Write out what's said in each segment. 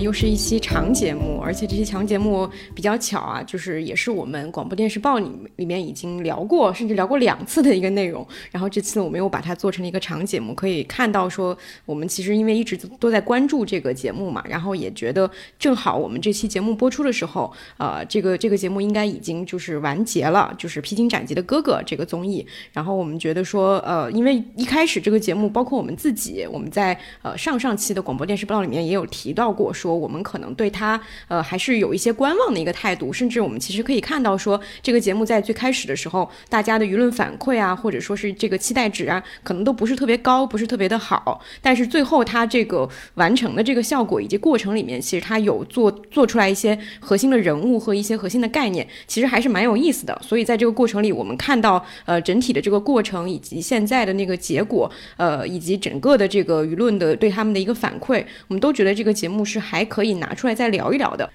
又是一期长节目，而且这期长节目比较巧啊，就是也是我们广播电视报里里面已经聊过，甚至聊过两次的一个内容。然后这次我们又把它做成了一个长节目，可以看到说，我们其实因为一直都在关注这个节目嘛，然后也觉得正好我们这期节目播出的时候，呃，这个这个节目应该已经就是完结了，就是《披荆斩棘的哥哥》这个综艺。然后我们觉得说，呃，因为一开始这个节目，包括我们自己，我们在呃上上期的广播电视报里面也有。提到过说，我们可能对他呃还是有一些观望的一个态度，甚至我们其实可以看到说，这个节目在最开始的时候，大家的舆论反馈啊，或者说是这个期待值啊，可能都不是特别高，不是特别的好。但是最后它这个完成的这个效果以及过程里面，其实它有做做出来一些核心的人物和一些核心的概念，其实还是蛮有意思的。所以在这个过程里，我们看到呃整体的这个过程以及现在的那个结果，呃以及整个的这个舆论的对他们的一个反馈，我们都觉得这个。节目是还可以拿出来再聊一聊的。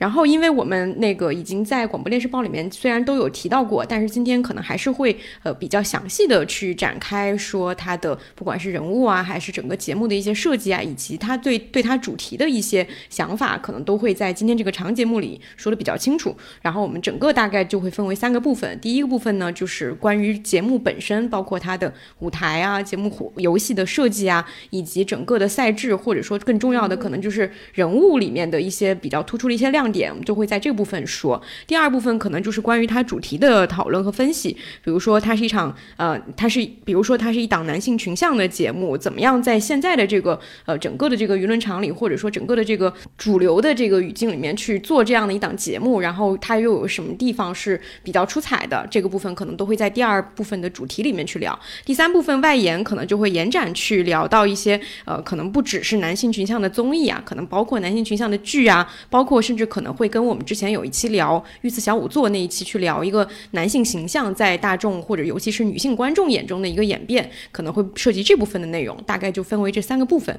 然后，因为我们那个已经在广播电视报里面虽然都有提到过，但是今天可能还是会呃比较详细的去展开说它的不管是人物啊，还是整个节目的一些设计啊，以及它对对它主题的一些想法，可能都会在今天这个长节目里说的比较清楚。然后我们整个大概就会分为三个部分，第一个部分呢就是关于节目本身，包括它的舞台啊、节目游戏的设计啊，以及整个的赛制，或者说更重要的可能就是人物里面的一些比较突出的一些亮点。点我们就会在这部分说，第二部分可能就是关于它主题的讨论和分析，比如说它是一场呃，它是比如说它是一档男性群像的节目，怎么样在现在的这个呃整个的这个舆论场里，或者说整个的这个主流的这个语境里面去做这样的一档节目，然后它又有什么地方是比较出彩的？这个部分可能都会在第二部分的主题里面去聊。第三部分外延可能就会延展去聊到一些呃，可能不只是男性群像的综艺啊，可能包括男性群像的剧啊，包括甚至可。可能会跟我们之前有一期聊《御赐小仵作》那一期去聊一个男性形象在大众或者尤其是女性观众眼中的一个演变，可能会涉及这部分的内容，大概就分为这三个部分。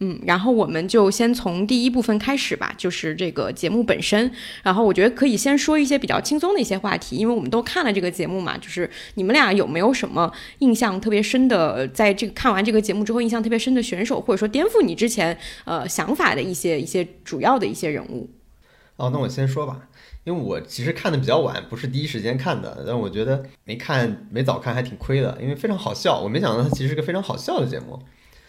嗯，然后我们就先从第一部分开始吧，就是这个节目本身。然后我觉得可以先说一些比较轻松的一些话题，因为我们都看了这个节目嘛。就是你们俩有没有什么印象特别深的，在这个看完这个节目之后印象特别深的选手，或者说颠覆你之前呃想法的一些一些主要的一些人物？哦，那我先说吧，因为我其实看的比较晚，不是第一时间看的，但我觉得没看没早看还挺亏的，因为非常好笑。我没想到它其实是个非常好笑的节目。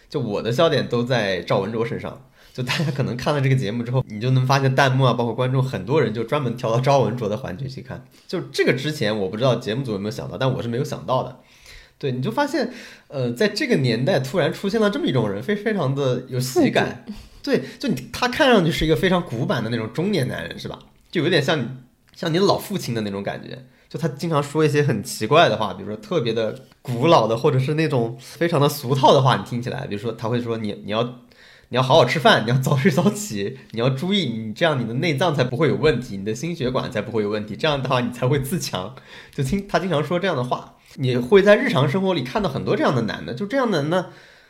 就我的笑点都在赵文卓身上，就大家可能看了这个节目之后，你就能发现弹幕啊，包括观众很多人就专门挑到赵文卓的环节去看。就这个之前我不知道节目组有没有想到，但我是没有想到的。对，你就发现，呃，在这个年代突然出现了这么一种人，非非常的有喜感。对，就你他看上去是一个非常古板的那种中年男人，是吧？就有点像像你老父亲的那种感觉。就他经常说一些很奇怪的话，比如说特别的古老的，或者是那种非常的俗套的话，你听起来，比如说他会说你你要你要好好吃饭，你要早睡早起，你要注意，你这样你的内脏才不会有问题，你的心血管才不会有问题，这样的话你才会自强。就听他经常说这样的话，你会在日常生活里看到很多这样的男的，就这样的人呢，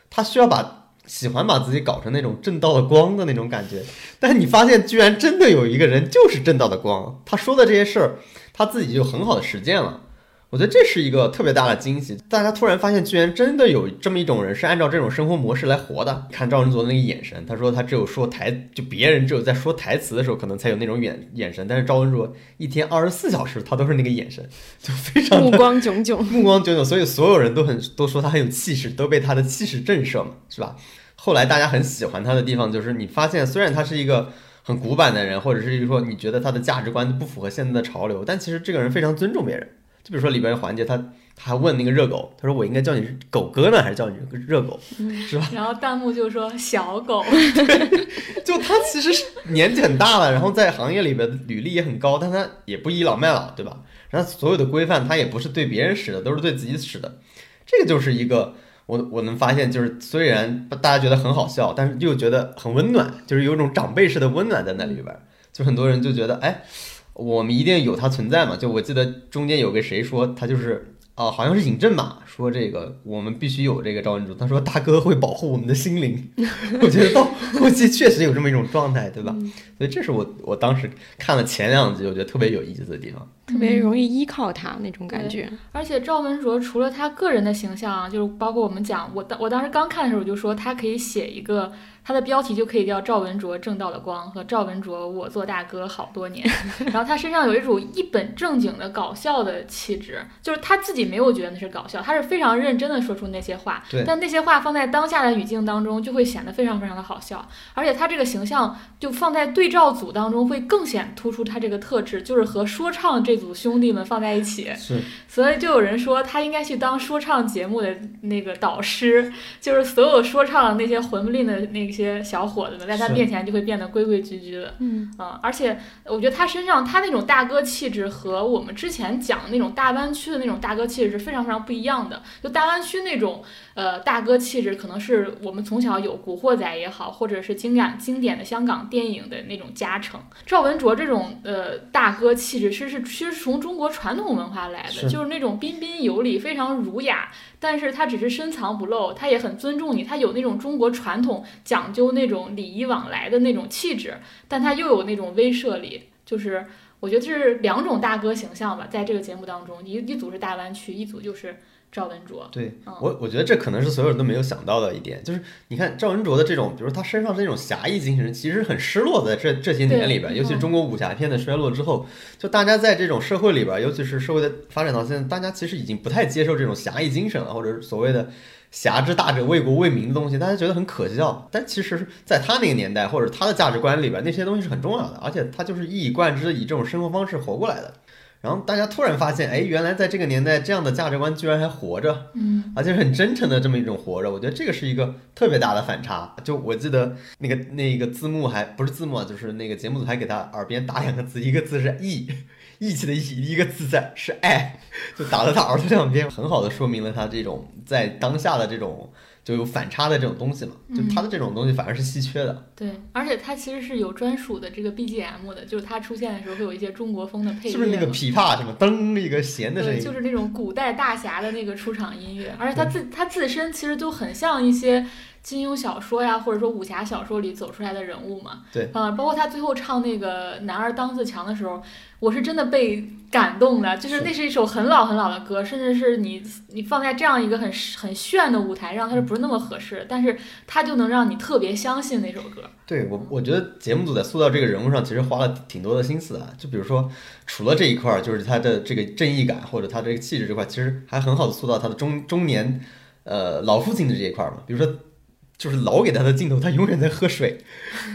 他需要把喜欢把自己搞成那种正道的光的那种感觉，但你发现居然真的有一个人就是正道的光，他说的这些事儿。他自己就很好的实践了，我觉得这是一个特别大的惊喜。大家突然发现，居然真的有这么一种人是按照这种生活模式来活的。看赵文卓的那个眼神，他说他只有说台，就别人只有在说台词的时候可能才有那种眼眼神，但是赵文卓一天二十四小时他都是那个眼神，就非常 目光炯炯，目光炯炯。所以所有人都很都说他很有气势，都被他的气势震慑嘛，是吧？后来大家很喜欢他的地方就是，你发现虽然他是一个。很古板的人，或者是说你觉得他的价值观不符合现在的潮流，但其实这个人非常尊重别人。就比如说里边环节，他他还问那个热狗，他说我应该叫你狗哥呢，还是叫你热狗，是吧？然后弹幕就说小狗。就他其实是年纪很大了，然后在行业里边履历也很高，但他也不倚老卖老，对吧？然后所有的规范他也不是对别人使的，都是对自己使的。这个就是一个。我我能发现，就是虽然大家觉得很好笑，但是又觉得很温暖，就是有种长辈式的温暖在那里边。就很多人就觉得，哎，我们一定有它存在嘛。就我记得中间有个谁说，他就是啊，好像是尹正吧，说这个我们必须有这个赵文卓。他说大哥会保护我们的心灵。我觉得到后期确实有这么一种状态，对吧？所以这是我我当时看了前两集，我觉得特别有意思的地方。特别容易依靠他那种感觉。而且赵文卓除了他个人的形象，就是包括我们讲，我当我当时刚看的时候，我就说他可以写一个。他的标题就可以叫赵文卓正道的光和赵文卓我做大哥好多年，然后他身上有一种一本正经的搞笑的气质，就是他自己没有觉得那是搞笑，他是非常认真的说出那些话，但那些话放在当下的语境当中就会显得非常非常的好笑，而且他这个形象就放在对照组当中会更显突出他这个特质，就是和说唱这组兄弟们放在一起，是，所以就有人说他应该去当说唱节目的那个导师，就是所有说唱那些混不吝的那。些小伙子们在他面前就会变得规规矩矩的，嗯而且我觉得他身上他那种大哥气质和我们之前讲的那种大湾区的那种大哥气质是非常非常不一样的。就大湾区那种呃大哥气质，可能是我们从小有《古惑仔》也好，或者是经典经典的香港电影的那种加成。赵文卓这种呃大哥气质，其实是其实从中国传统文化来的，就是那种彬彬有礼，非常儒雅。但是他只是深藏不露，他也很尊重你，他有那种中国传统讲究那种礼仪往来的那种气质，但他又有那种威慑力，就是我觉得这是两种大哥形象吧，在这个节目当中，一一组是大湾区，一组就是。赵文卓，对我，我觉得这可能是所有人都没有想到的一点，就是你看赵文卓的这种，比如他身上这种侠义精神，其实很失落在这这些年里边，尤其中国武侠片的衰落之后，就大家在这种社会里边，尤其是社会的发展到现在，大家其实已经不太接受这种侠义精神了，或者所谓的侠之大者为国为民的东西，大家觉得很可笑。但其实，在他那个年代或者他的价值观里边，那些东西是很重要的，而且他就是一以贯之以这种生活方式活过来的。然后大家突然发现，哎，原来在这个年代，这样的价值观居然还活着，嗯，而且很真诚的这么一种活着。我觉得这个是一个特别大的反差。就我记得那个那个字幕还不是字幕，啊就是那个节目组还给他耳边打两个字，一个字是义，义气的义，一个字在是爱，就打了他耳朵两边，很好的说明了他这种在当下的这种。就有反差的这种东西嘛，就他的这种东西反而是稀缺的。对，而且它其实是有专属的这个 BGM 的，就是它出现的时候会有一些中国风的配乐。是不是那个琵琶什么噔一个弦的声音？就是那种古代大侠的那个出场音乐，而且他自他自身其实就很像一些。金庸小说呀，或者说武侠小说里走出来的人物嘛，对，啊，包括他最后唱那个“男儿当自强”的时候，我是真的被感动的。就是那是一首很老很老的歌，甚至是你你放在这样一个很很炫的舞台上，它是不是那么合适？但是它就能让你特别相信那首歌。对我，我觉得节目组在塑造这个人物上其实花了挺多的心思啊。就比如说，除了这一块儿，就是他的这个正义感或者他这个气质这块，其实还很好的塑造他的中中年呃老父亲的这一块嘛。比如说。就是老给他的镜头，他永远在喝水，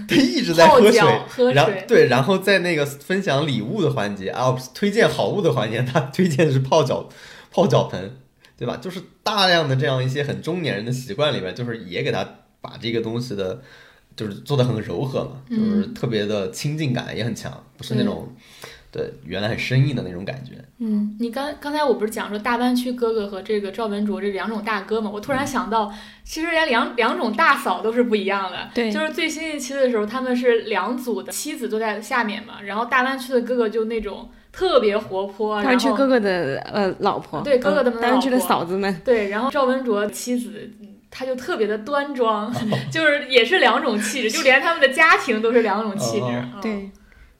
他一直在喝水，然后对，然后在那个分享礼物的环节啊，推荐好物的环节，他推荐的是泡脚泡脚盆，对吧？就是大量的这样一些很中年人的习惯里面，就是也给他把这个东西的，就是做的很柔和嘛，就是特别的亲近感也很强，不是那种。对，原来很生硬的那种感觉。嗯，你刚刚才我不是讲说大湾区哥哥和这个赵文卓这两种大哥嘛？我突然想到，其实连两两种大嫂都是不一样的。对，就是最新一期的时候，他们是两组的妻子都在下面嘛，然后大湾区的哥哥就那种特别活泼。大湾区哥哥的呃老婆。对，哥哥的大湾区的嫂子们。对，然后赵文卓妻子，他就特别的端庄，就是也是两种气质，就连他们的家庭都是两种气质。对。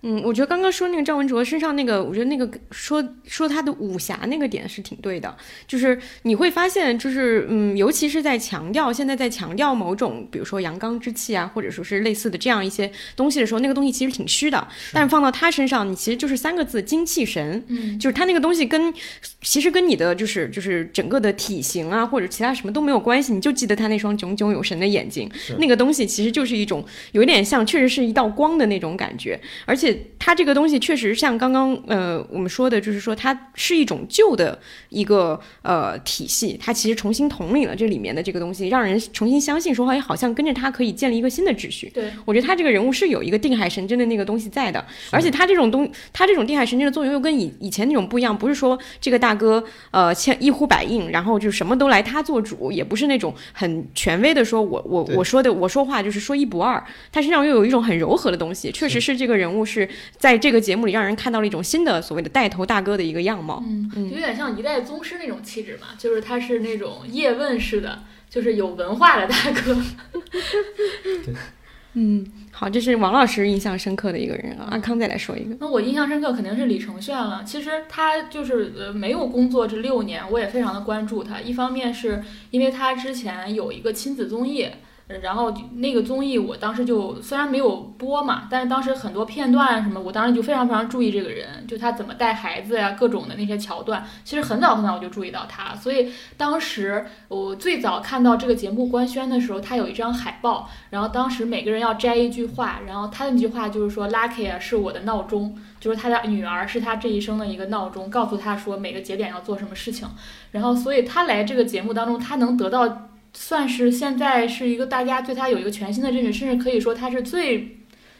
嗯，我觉得刚刚说那个赵文卓身上那个，我觉得那个说说他的武侠那个点是挺对的，就是你会发现，就是嗯，尤其是在强调现在在强调某种，比如说阳刚之气啊，或者说是类似的这样一些东西的时候，那个东西其实挺虚的。但是放到他身上，你其实就是三个字：精气神。嗯，就是他那个东西跟其实跟你的就是就是整个的体型啊，或者其他什么都没有关系，你就记得他那双炯炯有神的眼睛，那个东西其实就是一种有一点像，确实是一道光的那种感觉，而且。它这个东西确实像刚刚呃我们说的，就是说它是一种旧的一个呃体系，它其实重新统领了这里面的这个东西，让人重新相信说，哎，好像跟着它可以建立一个新的秩序。对，我觉得他这个人物是有一个定海神针的那个东西在的，而且他这种东，他这种定海神针的作用又跟以以前那种不一样，不是说这个大哥呃千一呼百应，然后就什么都来他做主，也不是那种很权威的说我我我说的我说话就是说一不二，他身上又有一种很柔和的东西，确实是这个人物是。在这个节目里，让人看到了一种新的所谓的带头大哥的一个样貌，嗯，有点像一代宗师那种气质嘛，就是他是那种叶问式的，就是有文化的大哥。对，嗯，好，这是王老师印象深刻的一个人啊。阿康再来说一个，那我印象深刻肯定是李承铉了。其实他就是呃没有工作这六年，我也非常的关注他。一方面是因为他之前有一个亲子综艺。然后那个综艺，我当时就虽然没有播嘛，但是当时很多片段什么，我当时就非常非常注意这个人，就他怎么带孩子呀，各种的那些桥段，其实很早很早我就注意到他。所以当时我最早看到这个节目官宣的时候，他有一张海报，然后当时每个人要摘一句话，然后他的那句话就是说，Lucky 啊是我的闹钟，就是他的女儿是他这一生的一个闹钟，告诉他说每个节点要做什么事情。然后所以他来这个节目当中，他能得到。算是现在是一个大家对他有一个全新的认识，甚至可以说他是最，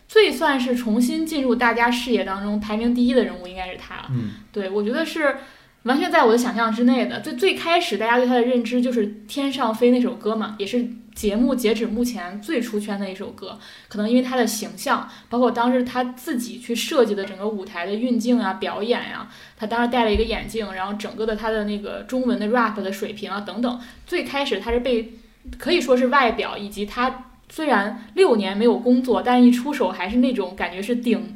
最算是重新进入大家视野当中排名第一的人物，应该是他。嗯，对我觉得是完全在我的想象之内的。最最开始大家对他的认知就是《天上飞》那首歌嘛，也是。节目截止目前最出圈的一首歌，可能因为他的形象，包括当时他自己去设计的整个舞台的运镜啊、表演呀，他当时戴了一个眼镜，然后整个的他的那个中文的 rap 的水平啊等等，最开始他是被可以说是外表以及他虽然六年没有工作，但一出手还是那种感觉是顶，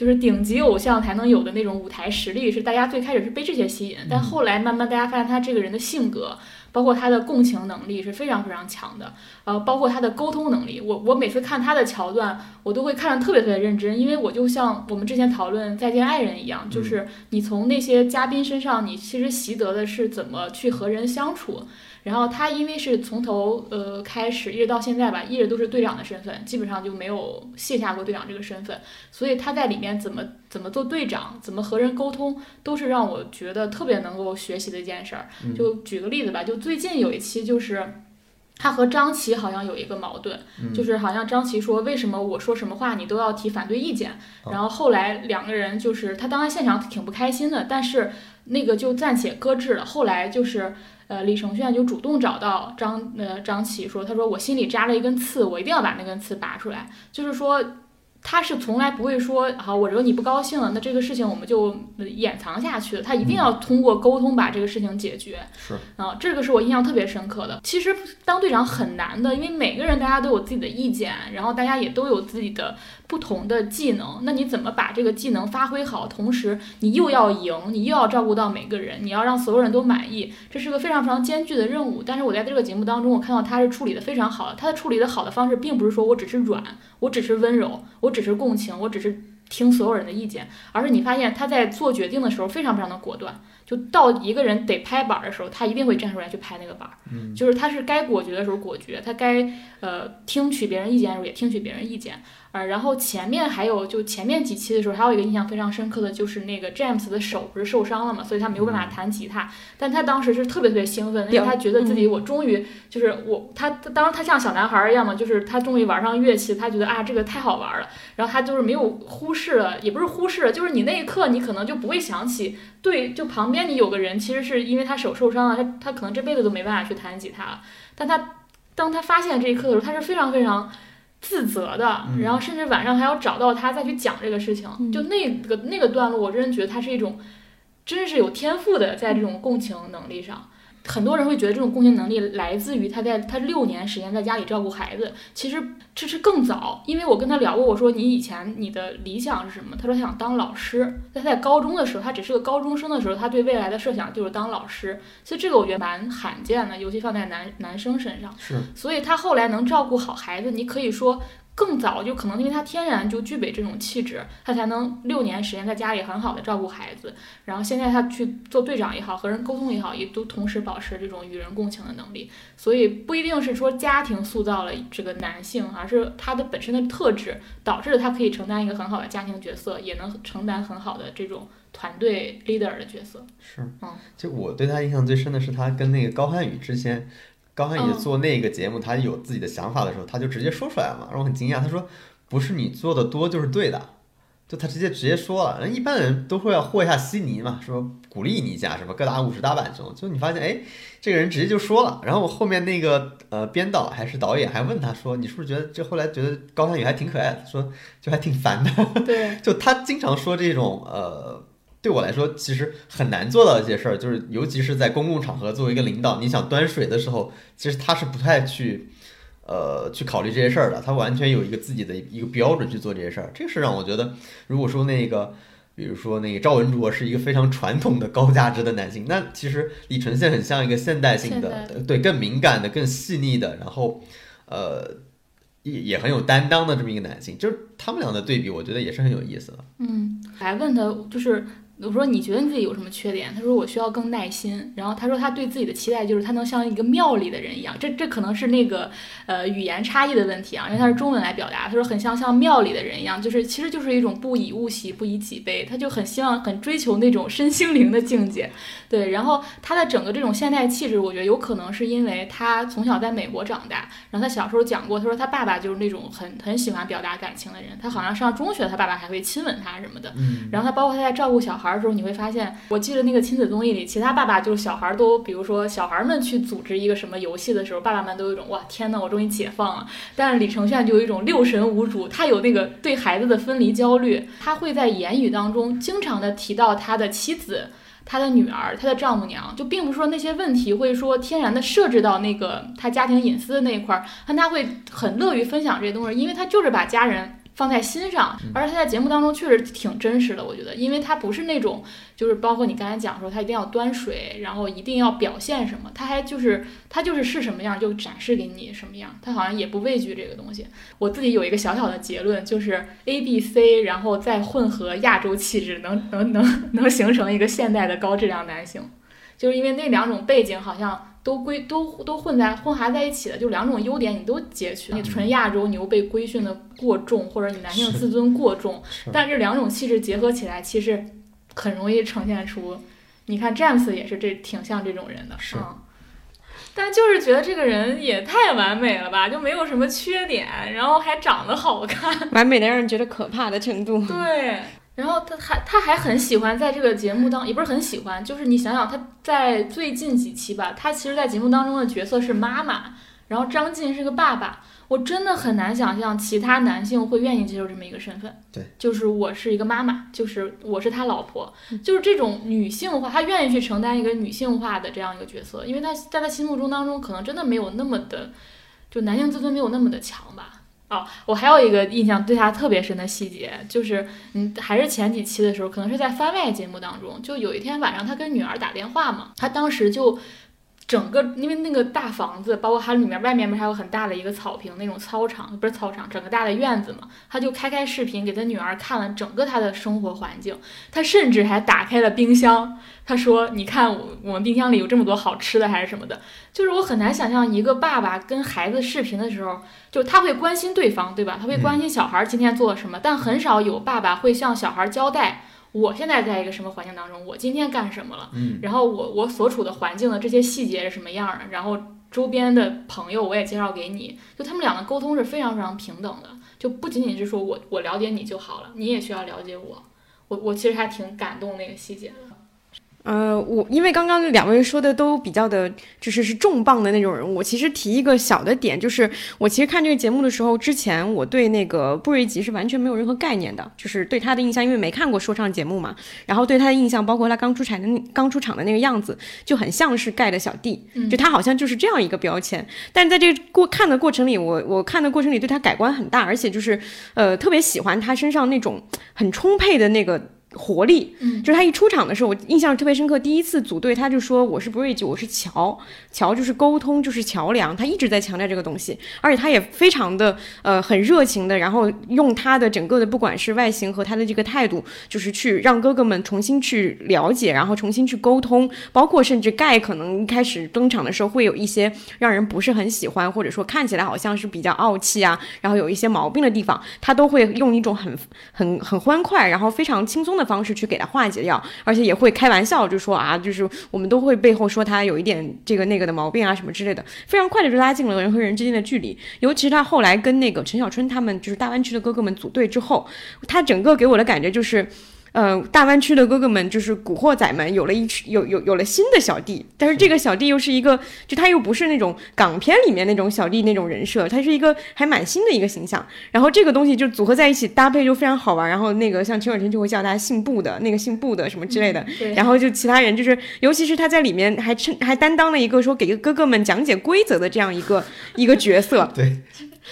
就是顶级偶像才能有的那种舞台实力，是大家最开始是被这些吸引，但后来慢慢大家发现他这个人的性格。包括他的共情能力是非常非常强的，呃，包括他的沟通能力，我我每次看他的桥段，我都会看得特别特别认真，因为我就像我们之前讨论《再见爱人》一样，就是你从那些嘉宾身上，你其实习得的是怎么去和人相处。然后他因为是从头呃开始一直到现在吧，一直都是队长的身份，基本上就没有卸下过队长这个身份，所以他在里面怎么怎么做队长，怎么和人沟通，都是让我觉得特别能够学习的一件事儿。就举个例子吧，就最近有一期就是他和张琪好像有一个矛盾，就是好像张琪说为什么我说什么话你都要提反对意见，然后后来两个人就是他当时现场挺不开心的，但是那个就暂且搁置了，后来就是。呃，李承铉就主动找到张呃张琪说，他说我心里扎了一根刺，我一定要把那根刺拔出来，就是说。他是从来不会说好，我惹你不高兴了，那这个事情我们就掩藏下去。他一定要通过沟通把这个事情解决。是啊，这个是我印象特别深刻的。其实当队长很难的，因为每个人大家都有自己的意见，然后大家也都有自己的不同的技能。那你怎么把这个技能发挥好？同时你又要赢，你又要照顾到每个人，你要让所有人都满意，这是个非常非常艰巨的任务。但是我在这个节目当中，我看到他是处理的非常好的。他的处理的好的方式，并不是说我只是软，我只是温柔，我。只是共情，我只是听所有人的意见，而是你发现他在做决定的时候非常非常的果断，就到一个人得拍板的时候，他一定会站出来去拍那个板儿，就是他是该果决的时候果决，他该呃听取别人意见的时候也听取别人意见。呃，然后前面还有，就前面几期的时候，还有一个印象非常深刻的就是那个 James 的手不是受伤了嘛，所以他没有办法弹吉他，但他当时是特别特别兴奋，因为他觉得自己我终于就是我他当时他像小男孩一样嘛，就是他终于玩上乐器，他觉得啊这个太好玩了，然后他就是没有忽视了，也不是忽视了，就是你那一刻你可能就不会想起，对，就旁边你有个人，其实是因为他手受伤了，他他可能这辈子都没办法去弹吉他了，但他当他发现这一刻的时候，他是非常非常。自责的，然后甚至晚上还要找到他再去讲这个事情，就那个那个段落，我真的觉得他是一种，真是有天赋的，在这种共情能力上。很多人会觉得这种共情能力来自于他在他六年时间在家里照顾孩子，其实这是更早。因为我跟他聊过，我说你以前你的理想是什么？他说他想当老师。在他在高中的时候，他只是个高中生的时候，他对未来的设想就是当老师。所以这个我觉得蛮罕见的，尤其放在男男生身上。是。所以他后来能照顾好孩子，你可以说。更早就可能因为他天然就具备这种气质，他才能六年时间在家里很好的照顾孩子。然后现在他去做队长也好，和人沟通也好，也都同时保持这种与人共情的能力。所以不一定是说家庭塑造了这个男性，而是他的本身的特质导致了他可以承担一个很好的家庭角色，也能承担很好的这种团队 leader 的角色。是，嗯，就我对他印象最深的是他跟那个高瀚宇之间。高瀚宇做那个节目，他有自己的想法的时候，他就直接说出来了嘛，让我很惊讶。他说：“不是你做的多就是对的，就他直接直接说了。一般人都会要和一下稀泥嘛，说鼓励你一下，什么各打五十大板这种。就你发现，哎，这个人直接就说了。然后我后面那个呃编导还是导演还问他说：你是不是觉得这后来觉得高瀚宇还挺可爱的？说就还挺烦的。对，就他经常说这种呃。”对我来说，其实很难做到一些事儿，就是尤其是在公共场合，作为一个领导，你想端水的时候，其实他是不太去，呃去考虑这些事儿的，他完全有一个自己的一个标准去做这些事儿。这个是让我觉得，如果说那个。比如说，那个赵文卓是一个非常传统的高价值的男性，那其实李承宪很像一个现代性的，对，更敏感的、更细腻的，然后，呃，也也很有担当的这么一个男性，就是他们俩的对比，我觉得也是很有意思的。嗯，还问他就是。我说你觉得你自己有什么缺点？他说我需要更耐心。然后他说他对自己的期待就是他能像一个庙里的人一样。这这可能是那个呃语言差异的问题啊，因为他是中文来表达。他说很像像庙里的人一样，就是其实就是一种不以物喜，不以己悲。他就很希望很追求那种身心灵的境界。对，然后他的整个这种现代气质，我觉得有可能是因为他从小在美国长大。然后他小时候讲过，他说他爸爸就是那种很很喜欢表达感情的人。他好像上中学，他爸爸还会亲吻他什么的。然后他包括他在照顾小孩。的时候你会发现，我记得那个亲子综艺里，其他爸爸就是小孩儿都，比如说小孩们去组织一个什么游戏的时候，爸爸们都有一种哇天呐，我终于解放了。但是李承铉就有一种六神无主，他有那个对孩子的分离焦虑，他会在言语当中经常的提到他的妻子、他的女儿、他的丈母娘，就并不是说那些问题会说天然的设置到那个他家庭隐私的那一块儿，但他会很乐于分享这些东西，因为他就是把家人。放在心上，而且他在节目当中确实挺真实的，我觉得，因为他不是那种，就是包括你刚才讲说他一定要端水，然后一定要表现什么，他还就是他就是是什么样就展示给你什么样，他好像也不畏惧这个东西。我自己有一个小小的结论，就是 A B C，然后再混合亚洲气质，能能能能形成一个现代的高质量男性，就是因为那两种背景好像。都归都都混在混合在一起的，就两种优点你都截取。你纯亚洲你又被规训的过重，或者你男性自尊过重，但这两种气质结合起来，其实很容易呈现出。你看詹姆斯也是这挺像这种人的，嗯。但就是觉得这个人也太完美了吧，就没有什么缺点，然后还长得好看，完美的让人觉得可怕的程度。对。然后他还他还很喜欢在这个节目当，也不是很喜欢，就是你想想他在最近几期吧，他其实，在节目当中的角色是妈妈，然后张晋是个爸爸，我真的很难想象其他男性会愿意接受这么一个身份。对，就是我是一个妈妈，就是我是他老婆，就是这种女性化，他愿意去承担一个女性化的这样一个角色，因为他在他心目中当中可能真的没有那么的，就男性自尊没有那么的强吧。哦，我还有一个印象对他特别深的细节，就是嗯，还是前几期的时候，可能是在番外节目当中，就有一天晚上他跟女儿打电话嘛，他当时就。整个因为那个大房子，包括它里面外面不是还有很大的一个草坪那种操场，不是操场，整个大的院子嘛。他就开开视频给他女儿看了整个他的生活环境，他甚至还打开了冰箱。他说：“你看我我们冰箱里有这么多好吃的还是什么的。”就是我很难想象一个爸爸跟孩子视频的时候，就他会关心对方，对吧？他会关心小孩今天做了什么，但很少有爸爸会向小孩交代。我现在在一个什么环境当中？我今天干什么了？嗯，然后我我所处的环境的这些细节是什么样的？然后周边的朋友我也介绍给你，就他们两个沟通是非常非常平等的，就不仅仅是说我我了解你就好了，你也需要了解我。我我其实还挺感动那个细节的。呃，我因为刚刚两位说的都比较的，就是是重磅的那种人物。我其实提一个小的点，就是我其实看这个节目的时候，之前我对那个布瑞吉是完全没有任何概念的，就是对他的印象，因为没看过说唱节目嘛。然后对他的印象，包括他刚出场的刚出场的那个样子，就很像是盖的小弟，就他好像就是这样一个标签。但是在这个过看的过程里，我我看的过程里对他改观很大，而且就是呃特别喜欢他身上那种很充沛的那个。活力，嗯，就是他一出场的时候，我印象特别深刻。第一次组队，他就说我是 bridge，我是桥，桥就是沟通，就是桥梁。他一直在强调这个东西，而且他也非常的呃很热情的，然后用他的整个的不管是外形和他的这个态度，就是去让哥哥们重新去了解，然后重新去沟通。包括甚至盖可能一开始登场的时候会有一些让人不是很喜欢，或者说看起来好像是比较傲气啊，然后有一些毛病的地方，他都会用一种很很很欢快，然后非常轻松的。的方式去给他化解掉，而且也会开玩笑，就说啊，就是我们都会背后说他有一点这个那个的毛病啊什么之类的，非常快的就拉近了人和人之间的距离。尤其是他后来跟那个陈小春他们就是大湾区的哥哥们组队之后，他整个给我的感觉就是。呃，大湾区的哥哥们就是古惑仔们有了一群有有有了新的小弟，但是这个小弟又是一个，就他又不是那种港片里面那种小弟那种人设，他是一个还蛮新的一个形象。然后这个东西就组合在一起搭配就非常好玩。然后那个像陈小春就会叫他姓布的那个姓布的什么之类的。然后就其他人就是，尤其是他在里面还称还担当了一个说给哥哥们讲解规则的这样一个一个角色。对。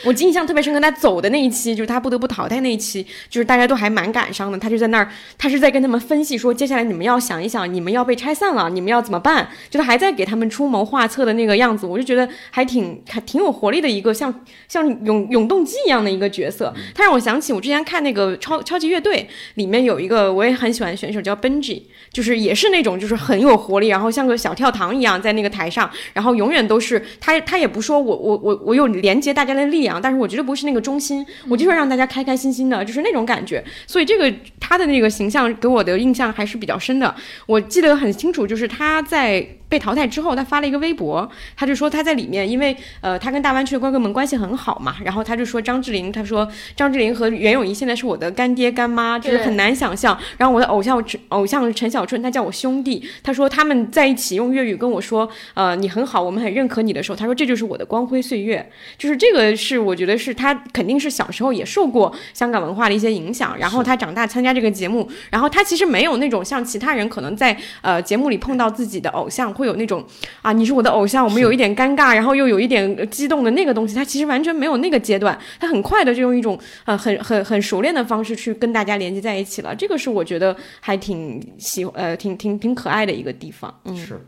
我印象特别深刻，他走的那一期，就是他不得不淘汰那一期，就是大家都还蛮感伤的。他就在那儿，他是在跟他们分析说，接下来你们要想一想，你们要被拆散了，你们要怎么办？就他还在给他们出谋划策的那个样子，我就觉得还挺还挺有活力的一个，像像永永动机一样的一个角色。他让我想起我之前看那个超超级乐队里面有一个我也很喜欢的选手叫 Benji，就是也是那种就是很有活力，然后像个小跳糖一样在那个台上，然后永远都是他他也不说我我我我有连接大家的力。但是我觉得不是那个中心，我就是让大家开开心心的，就是那种感觉。所以这个他的那个形象给我的印象还是比较深的。我记得很清楚，就是他在。被淘汰之后，他发了一个微博，他就说他在里面，因为呃，他跟大湾区的哥哥们关系很好嘛，然后他就说张智霖，他说张智霖和袁咏仪现在是我的干爹干妈，就是很难想象。然后我的偶像陈偶像陈小春，他叫我兄弟，他说他们在一起用粤语跟我说，呃，你很好，我们很认可你的时候，他说这就是我的光辉岁月，就是这个是我觉得是他肯定是小时候也受过香港文化的一些影响，然后他长大参加这个节目，然后他其实没有那种像其他人可能在呃节目里碰到自己的偶像。会有那种啊，你是我的偶像，我们有一点尴尬，然后又有一点激动的那个东西，他其实完全没有那个阶段，他很快的就用一种呃很很很熟练的方式去跟大家连接在一起了，这个是我觉得还挺喜呃挺挺挺可爱的一个地方，嗯，是，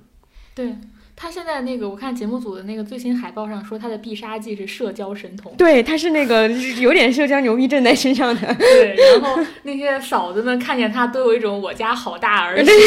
对。他现在那个，我看节目组的那个最新海报上说，他的必杀技是社交神童。对，他是那个有点社交牛逼症在身上的。对，然后那些嫂子们看见他都有一种我家好大儿子。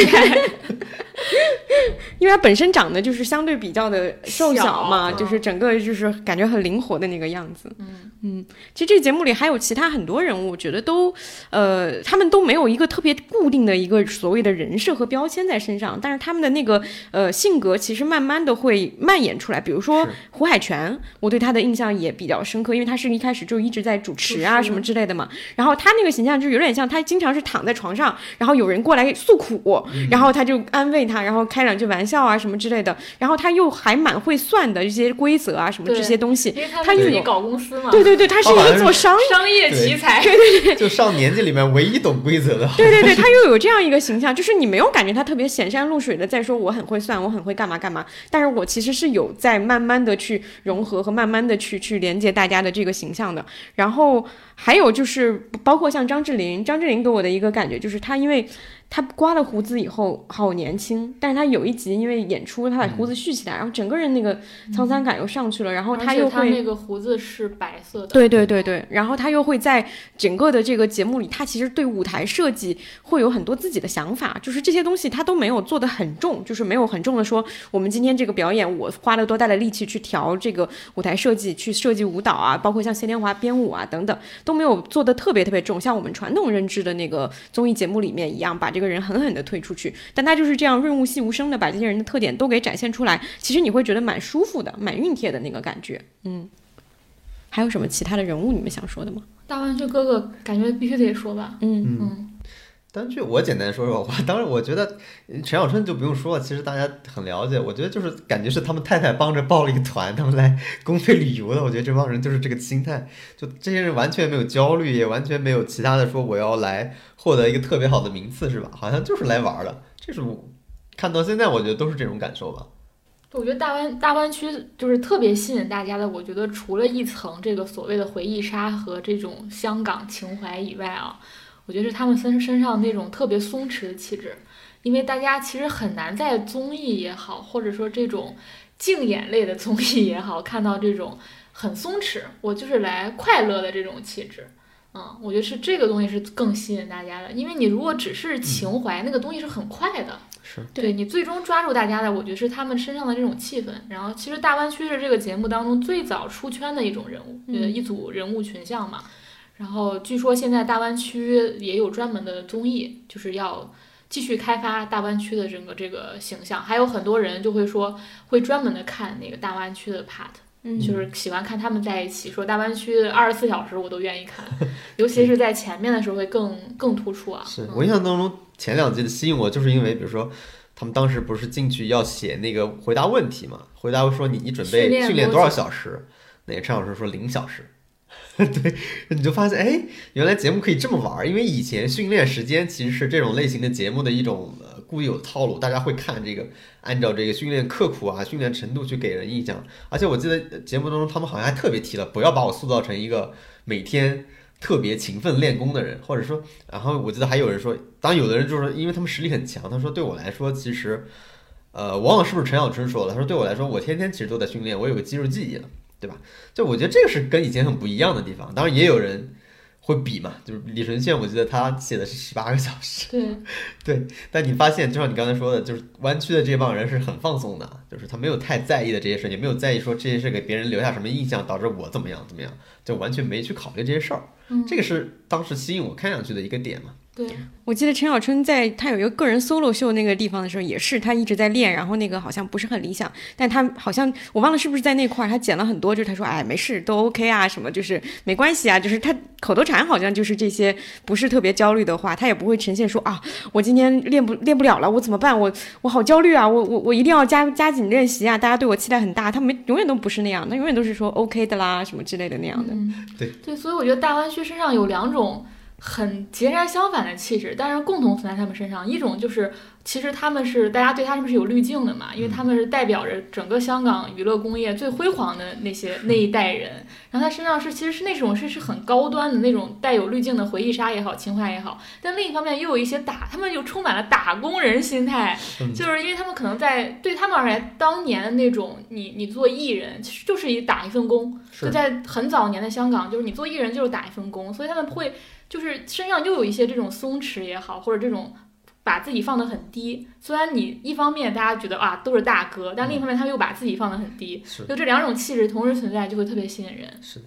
因为他本身长得就是相对比较的瘦小嘛，就是整个就是感觉很灵活的那个样子。嗯嗯，其实这个节目里还有其他很多人物，我觉得都呃，他们都没有一个特别固定的一个所谓的人设和标签在身上，但是他们的那个呃性格其实慢慢的会蔓延出来。比如说胡海泉，我对他的印象也比较深刻，因为他是一开始就一直在主持啊什么之类的嘛。然后他那个形象就有点像他经常是躺在床上，然后有人过来诉苦，然后他就安慰他。然后开两句玩笑啊什么之类的，然后他又还蛮会算的一些规则啊什么这些东西，他自己搞公司嘛，对对对，他是一个做商商业奇才，对。对对，就上年纪里面唯一懂规则的，对对对，他又有这样一个形象，就是你没有感觉他特别显山露水的在说我很会算，我很会干嘛干嘛，但是我其实是有在慢慢的去融合和慢慢的去去连接大家的这个形象的，然后还有就是包括像张智霖，张智霖给我的一个感觉就是他因为。他刮了胡子以后好年轻，但是他有一集因为演出，他把胡子蓄起来，然后整个人那个沧桑感又上去了，然后他又会那个胡子是白色的，对对对对，然后他又会在整个的这个节目里，他其实对舞台设计会有很多自己的想法，就是这些东西他都没有做的很重，就是没有很重的说我们今天这个表演我花了多大的力气去调这个舞台设计，去设计舞蹈啊，包括像谢天华编舞啊等等都没有做的特别特别重，像我们传统认知的那个综艺节目里面一样，把这个。个人狠狠的推出去，但他就是这样润物细无声的把这些人的特点都给展现出来。其实你会觉得蛮舒服的，蛮熨帖的那个感觉。嗯，还有什么其他的人物你们想说的吗？大湾区哥哥，感觉必须得说吧。嗯嗯。单剧我简单说说话，当然我觉得陈小春就不用说了，其实大家很了解。我觉得就是感觉是他们太太帮着报了一个团，他们来 公费旅游的。我觉得这帮人就是这个心态，就这些人完全没有焦虑，也完全没有其他的说我要来获得一个特别好的名次，是吧？好像就是来玩的。这是我看到现在，我觉得都是这种感受吧。我觉得大湾大湾区就是特别吸引大家的。我觉得除了一层这个所谓的回忆杀和这种香港情怀以外啊。我觉得是他们身身上那种特别松弛的气质，因为大家其实很难在综艺也好，或者说这种竞演类的综艺也好，看到这种很松弛，我就是来快乐的这种气质。嗯，我觉得是这个东西是更吸引大家的，因为你如果只是情怀，那个东西是很快的。是，对你最终抓住大家的，我觉得是他们身上的这种气氛。然后，其实大湾区是这个节目当中最早出圈的一种人物，呃，一组人物群像嘛。然后据说现在大湾区也有专门的综艺，就是要继续开发大湾区的整个这个形象。还有很多人就会说会专门的看那个大湾区的 part，就是喜欢看他们在一起。说大湾区二十四小时我都愿意看，尤其是在前面的时候会更更突出啊。是我印象当中前两季的吸引我，就是因为比如说他们当时不是进去要写那个回答问题嘛，回答说你你准备训练多少小时？那个陈老师说零小时。对，你就发现哎，原来节目可以这么玩儿。因为以前训练时间其实是这种类型的节目的一种呃固有套路，大家会看这个，按照这个训练刻苦啊、训练程度去给人印象。而且我记得节目当中他们好像还特别提了，不要把我塑造成一个每天特别勤奋练功的人，或者说，然后我记得还有人说，当有的人就是因为他们实力很强，他说对我来说其实，呃，往往是不是陈小春说了，他说对我来说，我天天其实都在训练，我有个肌肉记忆了。对吧？就我觉得这个是跟以前很不一样的地方。当然也有人会比嘛，就是李承铉，我记得他写的是十八个小时。对 对，但你发现，就像你刚才说的，就是湾区的这帮人是很放松的，就是他没有太在意的这些事，也没有在意说这些事给别人留下什么印象，导致我怎么样怎么样，就完全没去考虑这些事儿。嗯，这个是当时吸引我看上去的一个点嘛。对，我记得陈小春在他有一个个人 solo 秀那个地方的时候，也是他一直在练，然后那个好像不是很理想，但他好像我忘了是不是在那块儿他剪了很多，就是他说哎没事都 OK 啊什么就是没关系啊，就是他口头禅好像就是这些不是特别焦虑的话，他也不会呈现说啊我今天练不练不了了我怎么办？我我好焦虑啊我我我一定要加加紧练习啊大家对我期待很大，他没永远都不是那样，他永远都是说 OK 的。啦什么之类的那样的，对。对，所以我觉得大湾区身上有两种。很截然相反的气质，但是共同存在他们身上。一种就是，其实他们是大家对他们是有滤镜的嘛，因为他们是代表着整个香港娱乐工业最辉煌的那些那一代人。然后他身上是其实是那种是是很高端的那种带有滤镜的回忆杀也好，情怀也好。但另一方面又有一些打，他们又充满了打工人心态，就是因为他们可能在对他们而言，当年的那种你你做艺人其实就是一打一份工，就在很早年的香港，就是你做艺人就是打一份工，所以他们会。就是身上又有一些这种松弛也好，或者这种把自己放得很低。虽然你一方面大家觉得啊都是大哥，但另一方面他又把自己放得很低，就这两种气质同时存在，就会特别吸引人。是的，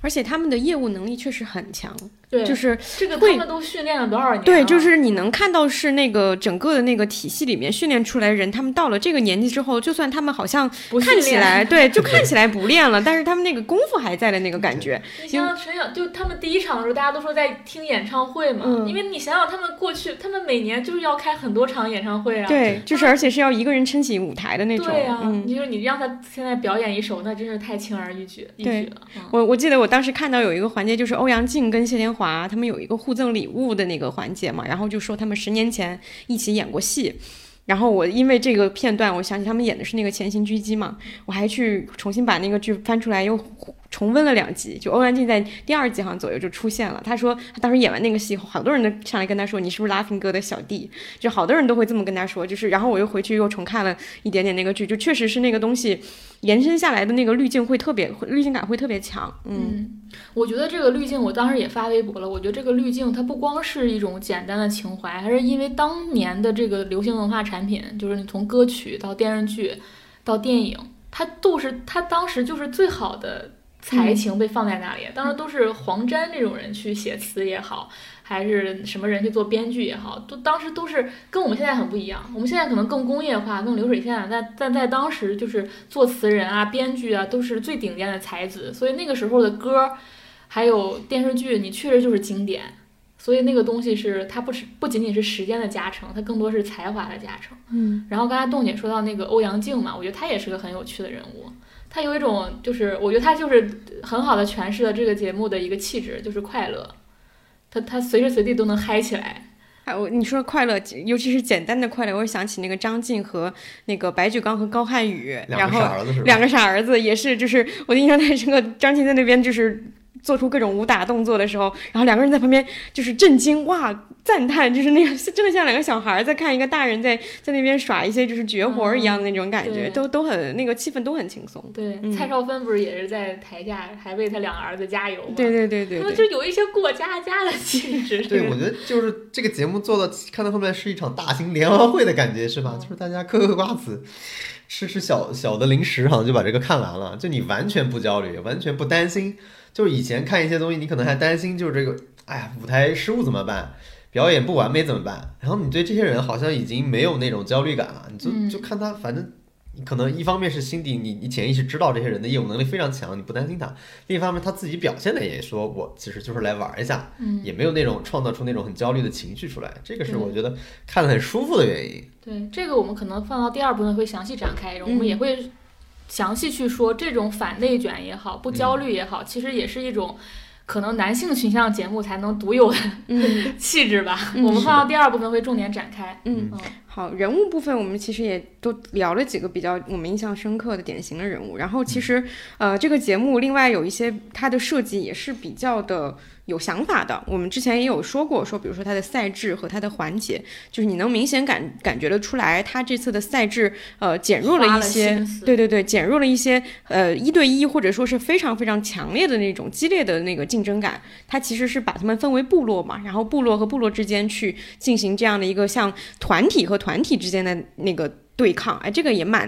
而且他们的业务能力确实很强。对，就是这个他们都训练了多少年？对，就是你能看到是那个整个的那个体系里面训练出来的人，他们到了这个年纪之后，就算他们好像看起来 对，就看起来不练了，但是他们那个功夫还在的那个感觉。你想想，想就他们第一场的时候，大家都说在听演唱会嘛，因为你想想他们过去，他们每年就是要开很多场演唱会啊。对，就是而且是要一个人撑起舞台的那种。对呀，你说你让他现在表演一首，那真是太轻而易举一举了。我我记得我当时看到有一个环节，就是欧阳靖跟谢天华他们有一个。互赠礼物的那个环节嘛，然后就说他们十年前一起演过戏，然后我因为这个片段，我想起他们演的是那个《潜行狙击》嘛，我还去重新把那个剧翻出来又。重温了两集，就欧阳靖在第二集好像左右就出现了。他说他当时演完那个戏后，好多人都上来跟他说：“你是不是 Laughing 哥的小弟？”就好多人都会这么跟他说。就是，然后我又回去又重看了一点点那个剧，就确实是那个东西延伸下来的那个滤镜会特别，滤镜感会特别强。嗯，我觉得这个滤镜，我当时也发微博了。我觉得这个滤镜它不光是一种简单的情怀，还是因为当年的这个流行文化产品，就是你从歌曲到电视剧到电影，它都是它当时就是最好的。才情被放在那里，当时都是黄沾这种人去写词也好，还是什么人去做编剧也好，都当时都是跟我们现在很不一样。我们现在可能更工业化、更流水线，但但在当时就是作词人啊、编剧啊都是最顶尖的才子，所以那个时候的歌，还有电视剧，你确实就是经典。所以那个东西是它不是不仅仅是时间的加成，它更多是才华的加成。嗯。然后刚才栋姐说到那个欧阳靖嘛，我觉得他也是个很有趣的人物。他有一种，就是我觉得他就是很好的诠释了这个节目的一个气质，就是快乐。他他随时随地都能嗨起来。哎，我你说快乐，尤其是简单的快乐，我想起那个张晋和那个白举纲和高瀚宇，然后两个傻儿子也是，就是我印象太深刻。张晋在那边就是做出各种武打动作的时候，然后两个人在旁边就是震惊哇。赞叹就是那个，真的像两个小孩在看一个大人在 在那边耍一些就是绝活一样的那种感觉，都都很那个气氛都很轻松。对，蔡少芬不是也是在台下还为他两个儿子加油吗？对对对对，他们就有一些过家家的气质。对，我觉得就是这个节目做的，看到后面是一场大型联欢会的感觉，是吧？就是大家嗑嗑瓜子，吃吃小小的零食，好像就把这个看完了。就你完全不焦虑，完全不担心。就是以前看一些东西，你可能还担心，就是这个，哎呀，舞台失误怎么办？表演不完美怎么办？然后你对这些人好像已经没有那种焦虑感了，你就就看他，反正你可能一方面是心底你你潜意识知道这些人的业务能力非常强，你不担心他；另一方面他自己表现的也说我其实就是来玩一下，嗯，也没有那种创造出那种很焦虑的情绪出来，这个是我觉得看得很舒服的原因。对，这个我们可能放到第二部分会详细展开，我们也会详细去说这种反内卷也好，不焦虑也好，其实也是一种。可能男性群像节目才能独有的 气质吧。我们放到第二部分会重点展开。嗯，好，人物部分我们其实也都聊了几个比较我们印象深刻的典型的人物。然后其实呃，这个节目另外有一些它的设计也是比较的。有想法的，我们之前也有说过，说比如说它的赛制和它的环节，就是你能明显感感觉得出来，它这次的赛制呃减弱了一些，对对对，减弱了一些呃一对一或者说是非常非常强烈的那种激烈的那个竞争感，它其实是把他们分为部落嘛，然后部落和部落之间去进行这样的一个像团体和团团体之间的那个对抗，哎，这个也蛮。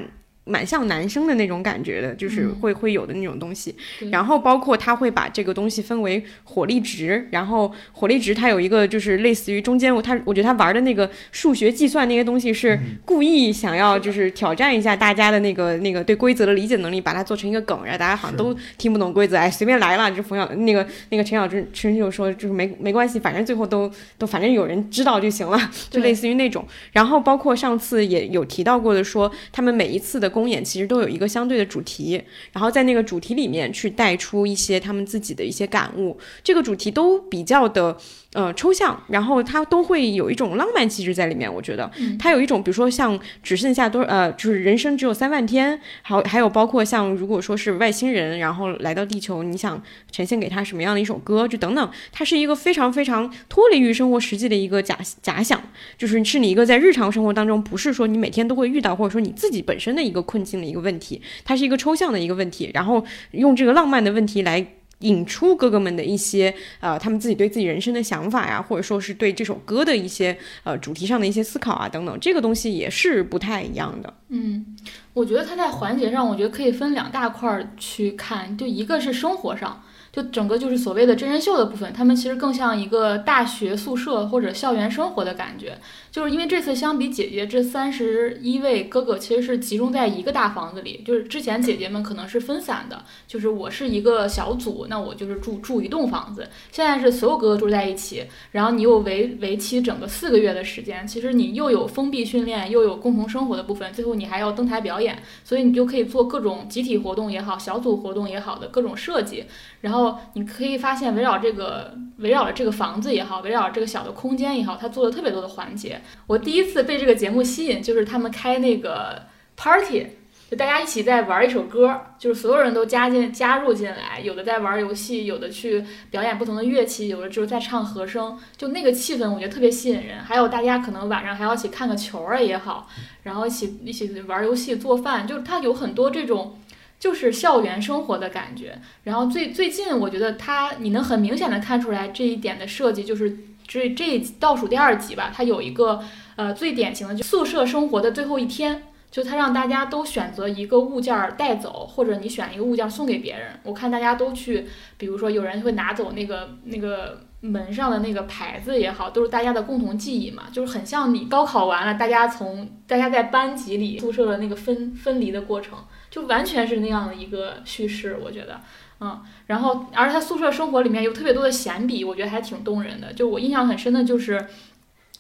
蛮像男生的那种感觉的，就是会会有的那种东西。然后包括他会把这个东西分为火力值，然后火力值它有一个就是类似于中间，他我觉得他玩的那个数学计算那些东西是故意想要就是挑战一下大家的那个那个对规则的理解能力，把它做成一个梗，然后大家好像都听不懂规则，哎，随便来了。就冯小那个那个陈小春春就说就是没没关系，反正最后都都反正有人知道就行了，就类似于那种。然后包括上次也有提到过的，说他们每一次的公演其实都有一个相对的主题，然后在那个主题里面去带出一些他们自己的一些感悟，这个主题都比较的。呃，抽象，然后它都会有一种浪漫气质在里面。我觉得，它有一种，比如说像只剩下多呃，就是人生只有三万天，好，还有包括像如果说是外星人，然后来到地球，你想呈现给他什么样的一首歌，就等等，它是一个非常非常脱离于生活实际的一个假假想，就是是你一个在日常生活当中，不是说你每天都会遇到，或者说你自己本身的一个困境的一个问题，它是一个抽象的一个问题，然后用这个浪漫的问题来。引出哥哥们的一些呃，他们自己对自己人生的想法呀，或者说是对这首歌的一些呃主题上的一些思考啊等等，这个东西也是不太一样的。嗯，我觉得它在环节上，我觉得可以分两大块儿去看，就一个是生活上。就整个就是所谓的真人秀的部分，他们其实更像一个大学宿舍或者校园生活的感觉。就是因为这次相比姐姐这三十一位哥哥，其实是集中在一个大房子里。就是之前姐姐们可能是分散的，就是我是一个小组，那我就是住住一栋房子。现在是所有哥哥住在一起，然后你又为为期整个四个月的时间，其实你又有封闭训练，又有共同生活的部分，最后你还要登台表演，所以你就可以做各种集体活动也好，小组活动也好的各种设计，然后。你可以发现，围绕这个围绕着这个房子也好，围绕这个小的空间也好，它做了特别多的环节。我第一次被这个节目吸引，就是他们开那个 party，就大家一起在玩一首歌，就是所有人都加进加入进来，有的在玩游戏，有的去表演不同的乐器，有的就是在唱和声，就那个气氛我觉得特别吸引人。还有大家可能晚上还要一起看个球啊也好，然后一起一起玩游戏、做饭，就是它有很多这种。就是校园生活的感觉，然后最最近我觉得它你能很明显的看出来这一点的设计，就是这这倒数第二集吧，它有一个呃最典型的就宿舍生活的最后一天，就它让大家都选择一个物件带走，或者你选一个物件送给别人。我看大家都去，比如说有人会拿走那个那个门上的那个牌子也好，都是大家的共同记忆嘛，就是很像你高考完了，大家从大家在班级里宿舍的那个分分离的过程。就完全是那样的一个叙事，我觉得，嗯，然后，而他宿舍生活里面有特别多的闲笔，我觉得还挺动人的。就我印象很深的就是，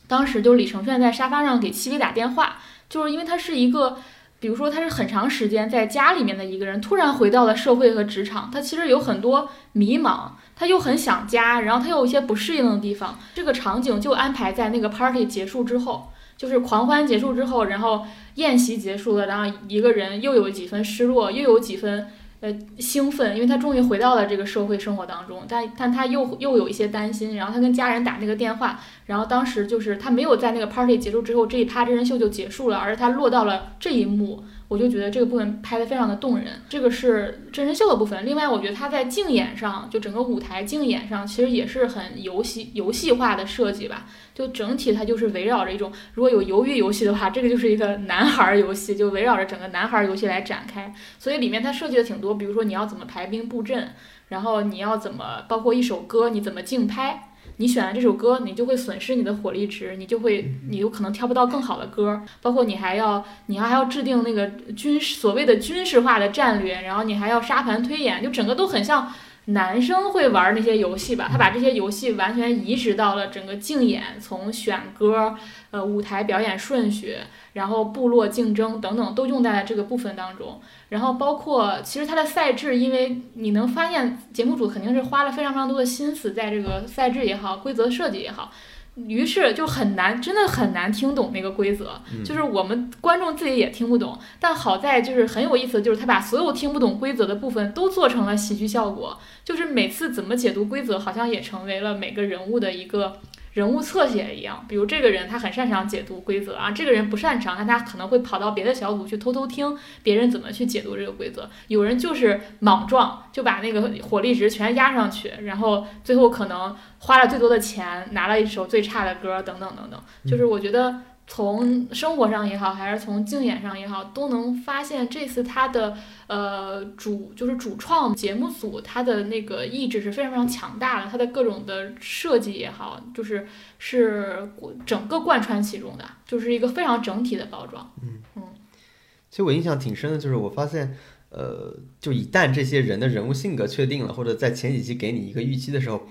当时就李承铉在沙发上给戚薇打电话，就是因为他是一个，比如说他是很长时间在家里面的一个人，突然回到了社会和职场，他其实有很多迷茫，他又很想家，然后他有一些不适应的地方。这个场景就安排在那个 party 结束之后。就是狂欢结束之后，然后宴席结束了，然后一个人又有几分失落，又有几分呃兴奋，因为他终于回到了这个社会生活当中，但但他又又有一些担心，然后他跟家人打那个电话，然后当时就是他没有在那个 party 结束之后这一趴真人秀就结束了，而他落到了这一幕。我就觉得这个部分拍的非常的动人，这个是真人秀的部分。另外，我觉得他在竞演上，就整个舞台竞演上，其实也是很游戏游戏化的设计吧。就整体它就是围绕着一种，如果有鱿鱼游戏的话，这个就是一个男孩游戏，就围绕着整个男孩游戏来展开。所以里面它设计的挺多，比如说你要怎么排兵布阵，然后你要怎么，包括一首歌你怎么竞拍。你选了这首歌，你就会损失你的火力值，你就会你有可能挑不到更好的歌，包括你还要你还要制定那个军所谓的军事化的战略，然后你还要沙盘推演，就整个都很像。男生会玩那些游戏吧？他把这些游戏完全移植到了整个竞演，从选歌、呃舞台表演顺序，然后部落竞争等等，都用在了这个部分当中。然后包括其实他的赛制，因为你能发现节目组肯定是花了非常非常多的心思在这个赛制也好，规则设计也好。于是就很难，真的很难听懂那个规则，就是我们观众自己也听不懂。但好在就是很有意思，就是他把所有听不懂规则的部分都做成了喜剧效果，就是每次怎么解读规则，好像也成为了每个人物的一个。人物侧写一样，比如这个人他很擅长解读规则啊，这个人不擅长，那他可能会跑到别的小组去偷偷听别人怎么去解读这个规则。有人就是莽撞，就把那个火力值全压上去，然后最后可能花了最多的钱，拿了一首最差的歌，等等等等。就是我觉得。从生活上也好，还是从竞演上也好，都能发现这次他的呃主就是主创节目组，他的那个意志是非常非常强大的，他的各种的设计也好，就是是整个贯穿其中的，就是一个非常整体的包装。嗯嗯，其实我印象挺深的，就是我发现，呃，就一旦这些人的人物性格确定了，或者在前几期给你一个预期的时候。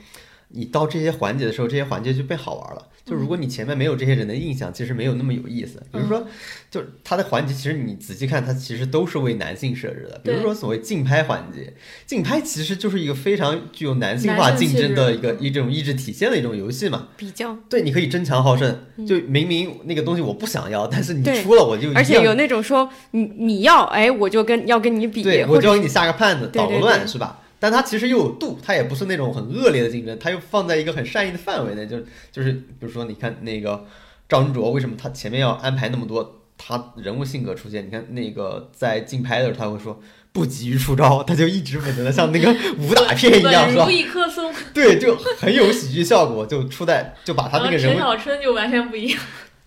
你到这些环节的时候，这些环节就变好玩了。就如果你前面没有这些人的印象，其实没有那么有意思。比如说，就他的环节，其实你仔细看，它其实都是为男性设置的。比如说所谓竞拍环节，竞拍其实就是一个非常具有男性化竞争的一个一种意志体现的一种游戏嘛。比较对，你可以争强好胜。就明明那个东西我不想要，但是你出了我就而且有那种说你你要哎，我就跟要跟你比，对我就要给你下个绊子，捣个乱是吧？但它其实又有度，它也不是那种很恶劣的竞争，它又放在一个很善意的范围内，就就是比如说，你看那个赵文卓，为什么他前面要安排那么多他人物性格出现？你看那个在竞拍的时候，他会说不急于出招，他就一直稳的像那个武打片一样，是吧？对，就很有喜剧效果，就出在就把他那个人物。陈小春就完全不一样。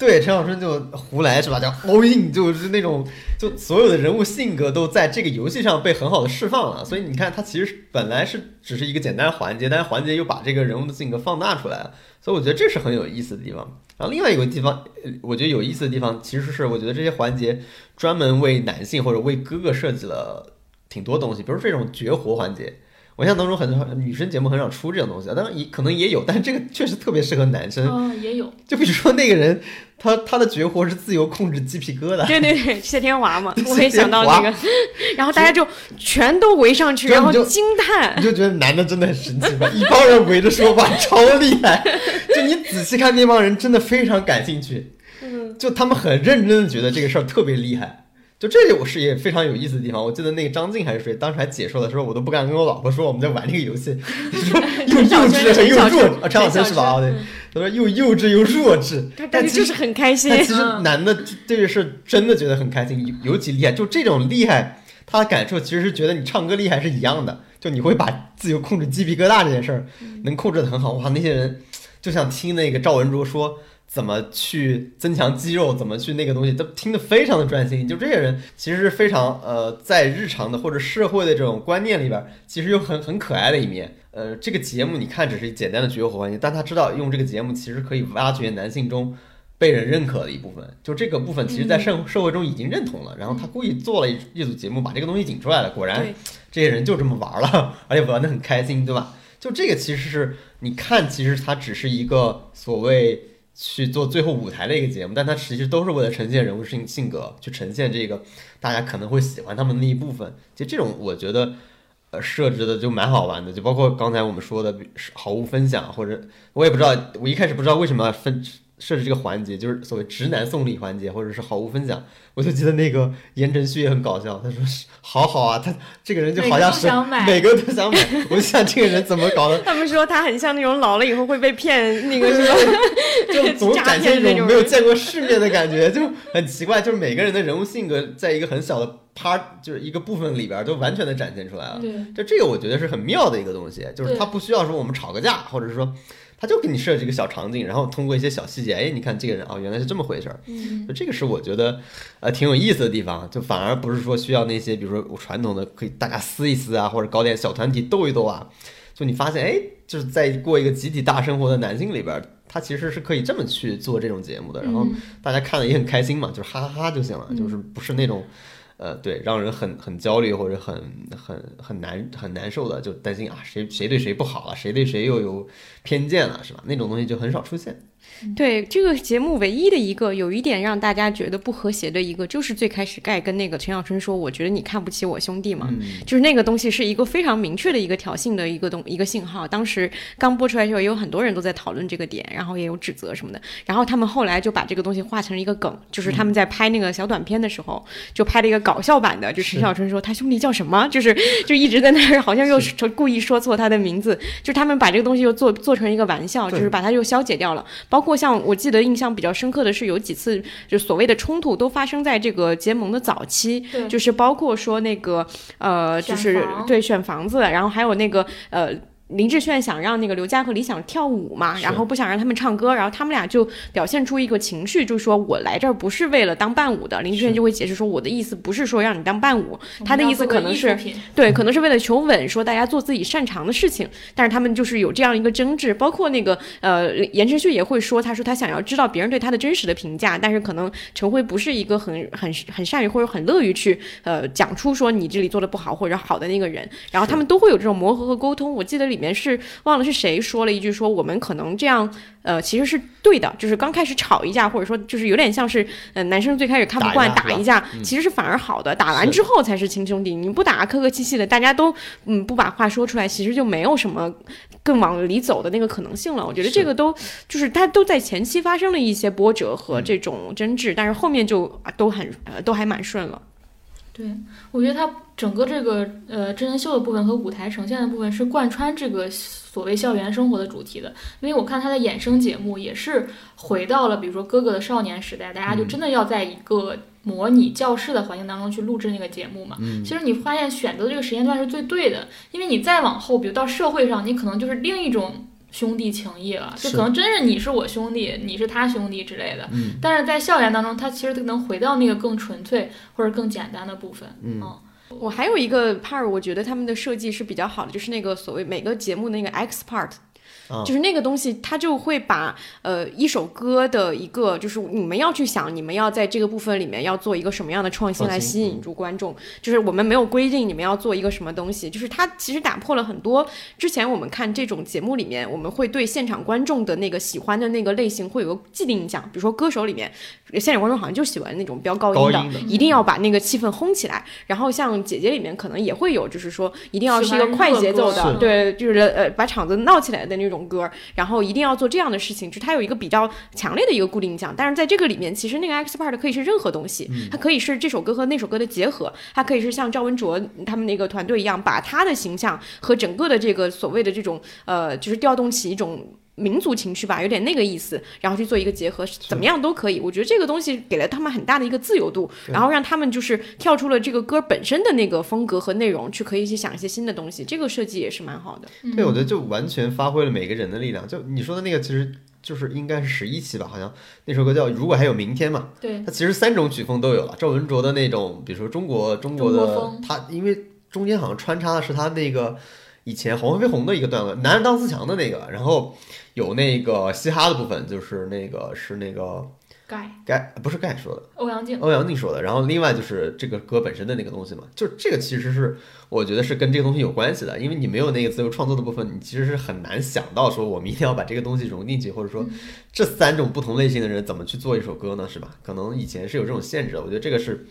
对，陈小春就胡来是吧？叫 all in，就是那种，就所有的人物性格都在这个游戏上被很好的释放了。所以你看，他其实本来是只是一个简单环节，但是环节又把这个人物的性格放大出来了。所以我觉得这是很有意思的地方。然后另外一个地方，我觉得有意思的地方，其实是我觉得这些环节专门为男性或者为哥哥设计了挺多东西，比如这种绝活环节。我印象当中，很多女生节目很少出这种东西，当然也可能也有，但是这个确实特别适合男生。嗯，也有。就比如说那个人，他他的绝活是自由控制鸡皮疙瘩。对对对，谢天华嘛，我也想到这个。然后大家就全都围上去，然后惊叹。你就觉得男的真的很神奇吧？一帮人围着说话，超厉害。就你仔细看那帮人，真的非常感兴趣。嗯。就他们很认真的觉得这个事儿特别厉害。就这里我是也非常有意思的地方。我记得那个张晋还是谁，当时还解说的时候，我都不敢跟我老婆说我们在玩这个游戏，说 又幼稚又弱啊，陈小春是吧？对，他说又幼稚又弱智，但就是很开心。但其实男的这个是真的觉得很开心，尤其厉害。就这种厉害，他的感受其实是觉得你唱歌厉害是一样的。就你会把自由控制鸡皮疙瘩这件事儿能控制的很好，哇！那些人就像听那个赵文卓说。怎么去增强肌肉？怎么去那个东西？都听得非常的专心。就这些人其实是非常呃，在日常的或者社会的这种观念里边，其实有很很可爱的一面。呃，这个节目你看只是简单的绝活环节，但他知道用这个节目其实可以挖掘男性中被人认可的一部分。就这个部分，其实在社社会中已经认同了。然后他故意做了一一组节目，把这个东西引出来了。果然，这些人就这么玩了，而且玩的很开心，对吧？就这个其实是你看，其实它只是一个所谓。去做最后舞台的一个节目，但它其实都是为了呈现人物性性格，去呈现这个大家可能会喜欢他们的那一部分。就这种，我觉得，呃，设置的就蛮好玩的。就包括刚才我们说的好物分享，或者我也不知道，我一开始不知道为什么分。设置这个环节就是所谓直男送礼环节，或者是好物分享。我就记得那个言承旭也很搞笑，他说：“好好啊，他这个人就好像是每个都想买。”我就想这个人怎么搞的？他们说他很像那种老了以后会被骗那个什么，就总 展现一种没有见过世面的感觉，就很奇怪。就是每个人的人物性格，在一个很小的 part，就是一个部分里边，都完全的展现出来了。就这个，我觉得是很妙的一个东西，就是他不需要说我们吵个架，或者是说。他就给你设置一个小场景，然后通过一些小细节，哎，你看这个人啊，原来是这么回事儿。嗯，就这个是我觉得呃挺有意思的地方，就反而不是说需要那些，比如说传统的可以大家撕一撕啊，或者搞点小团体斗一斗啊。就你发现，哎，就是在过一个集体大生活的男性里边，他其实是可以这么去做这种节目的，然后大家看了也很开心嘛，就是哈哈哈就行了，就是不是那种。呃，对，让人很很焦虑或者很很很难很难受的，就担心啊，谁谁对谁不好了，谁对谁又有偏见了，是吧？那种东西就很少出现。对这个节目唯一的一个有一点让大家觉得不和谐的一个，就是最开始盖跟那个陈小春说：“我觉得你看不起我兄弟嘛。”就是那个东西是一个非常明确的一个挑衅的一个东一个信号。当时刚播出来的时候，也有很多人都在讨论这个点，然后也有指责什么的。然后他们后来就把这个东西化成了一个梗，就是他们在拍那个小短片的时候，就拍了一个搞笑版的，就陈小春说他兄弟叫什么，就是就一直在那儿好像又故意说错他的名字，就是他们把这个东西又做做成一个玩笑，就是把它又消解掉了，包括。像我记得印象比较深刻的是，有几次就所谓的冲突都发生在这个结盟的早期，就是包括说那个呃，就是对选房子，然后还有那个呃。林志炫想让那个刘佳和李想跳舞嘛，然后不想让他们唱歌，然后他们俩就表现出一个情绪，就是说我来这儿不是为了当伴舞的。林志炫就会解释说，我的意思不是说让你当伴舞，他的意思可能是对，可能是为了求稳，说大家做自己擅长的事情。但是他们就是有这样一个争执，包括那个呃，言承旭也会说，他说他想要知道别人对他的真实的评价，但是可能陈辉不是一个很很很善于或者很乐于去呃讲出说你这里做的不好或者好的那个人。然后他们都会有这种磨合和沟通。我记得里。面是忘了是谁说了一句说我们可能这样呃其实是对的，就是刚开始吵一架或者说就是有点像是呃男生最开始看不惯打一架，其实是反而好的，打完之后才是亲兄弟。你不打客客气气的，大家都嗯不把话说出来，其实就没有什么更往里走的那个可能性了。我觉得这个都就是他都在前期发生了一些波折和这种争执，但是后面就都很呃都还蛮顺了。对，我觉得它整个这个呃真人秀的部分和舞台呈现的部分是贯穿这个所谓校园生活的主题的，因为我看他的衍生节目也是回到了比如说哥哥的少年时代，大家就真的要在一个模拟教室的环境当中去录制那个节目嘛。其实你发现选择这个时间段是最对的，因为你再往后，比如到社会上，你可能就是另一种。兄弟情谊了，就可能真是你是我兄弟，你是他兄弟之类的。嗯，但是在校园当中，他其实能回到那个更纯粹或者更简单的部分。嗯，我还有一个 part，我觉得他们的设计是比较好的，就是那个所谓每个节目的那个 X part。就是那个东西，它就会把呃一首歌的一个，就是你们要去想，你们要在这个部分里面要做一个什么样的创新来吸引住观众。就是我们没有规定你们要做一个什么东西，就是它其实打破了很多之前我们看这种节目里面，我们会对现场观众的那个喜欢的那个类型会有个既定印象。比如说歌手里面，现场观众好像就喜欢那种飙高音的，一定要把那个气氛轰起来。然后像姐姐里面可能也会有，就是说一定要是一个快节奏的，对，就是呃把场子闹起来的那种。歌，然后一定要做这样的事情，就它有一个比较强烈的一个固定印象。但是在这个里面，其实那个 X part 可以是任何东西，它可以是这首歌和那首歌的结合，它可以是像赵文卓他们那个团队一样，把他的形象和整个的这个所谓的这种呃，就是调动起一种。民族情绪吧，有点那个意思，然后去做一个结合，怎么样都可以。我觉得这个东西给了他们很大的一个自由度，然后让他们就是跳出了这个歌本身的那个风格和内容，去可以去想一些新的东西。这个设计也是蛮好的。对，我觉得就完全发挥了每个人的力量。就你说的那个，其实就是应该是十一期吧，好像那首歌叫《如果还有明天》嘛。对。它其实三种曲风都有了，赵文卓的那种，比如说中国中国的，他因为中间好像穿插的是他那个以前黄飞鸿的一个段落，男人当自强的那个，然后。有那个嘻哈的部分，就是那个是那个盖盖不是盖说的，欧阳靖欧阳靖说的。然后另外就是这个歌本身的那个东西嘛，就这个其实是我觉得是跟这个东西有关系的，因为你没有那个自由创作的部分，你其实是很难想到说我们一定要把这个东西融进去，或者说这三种不同类型的人怎么去做一首歌呢？是吧？可能以前是有这种限制的。我觉得这个是，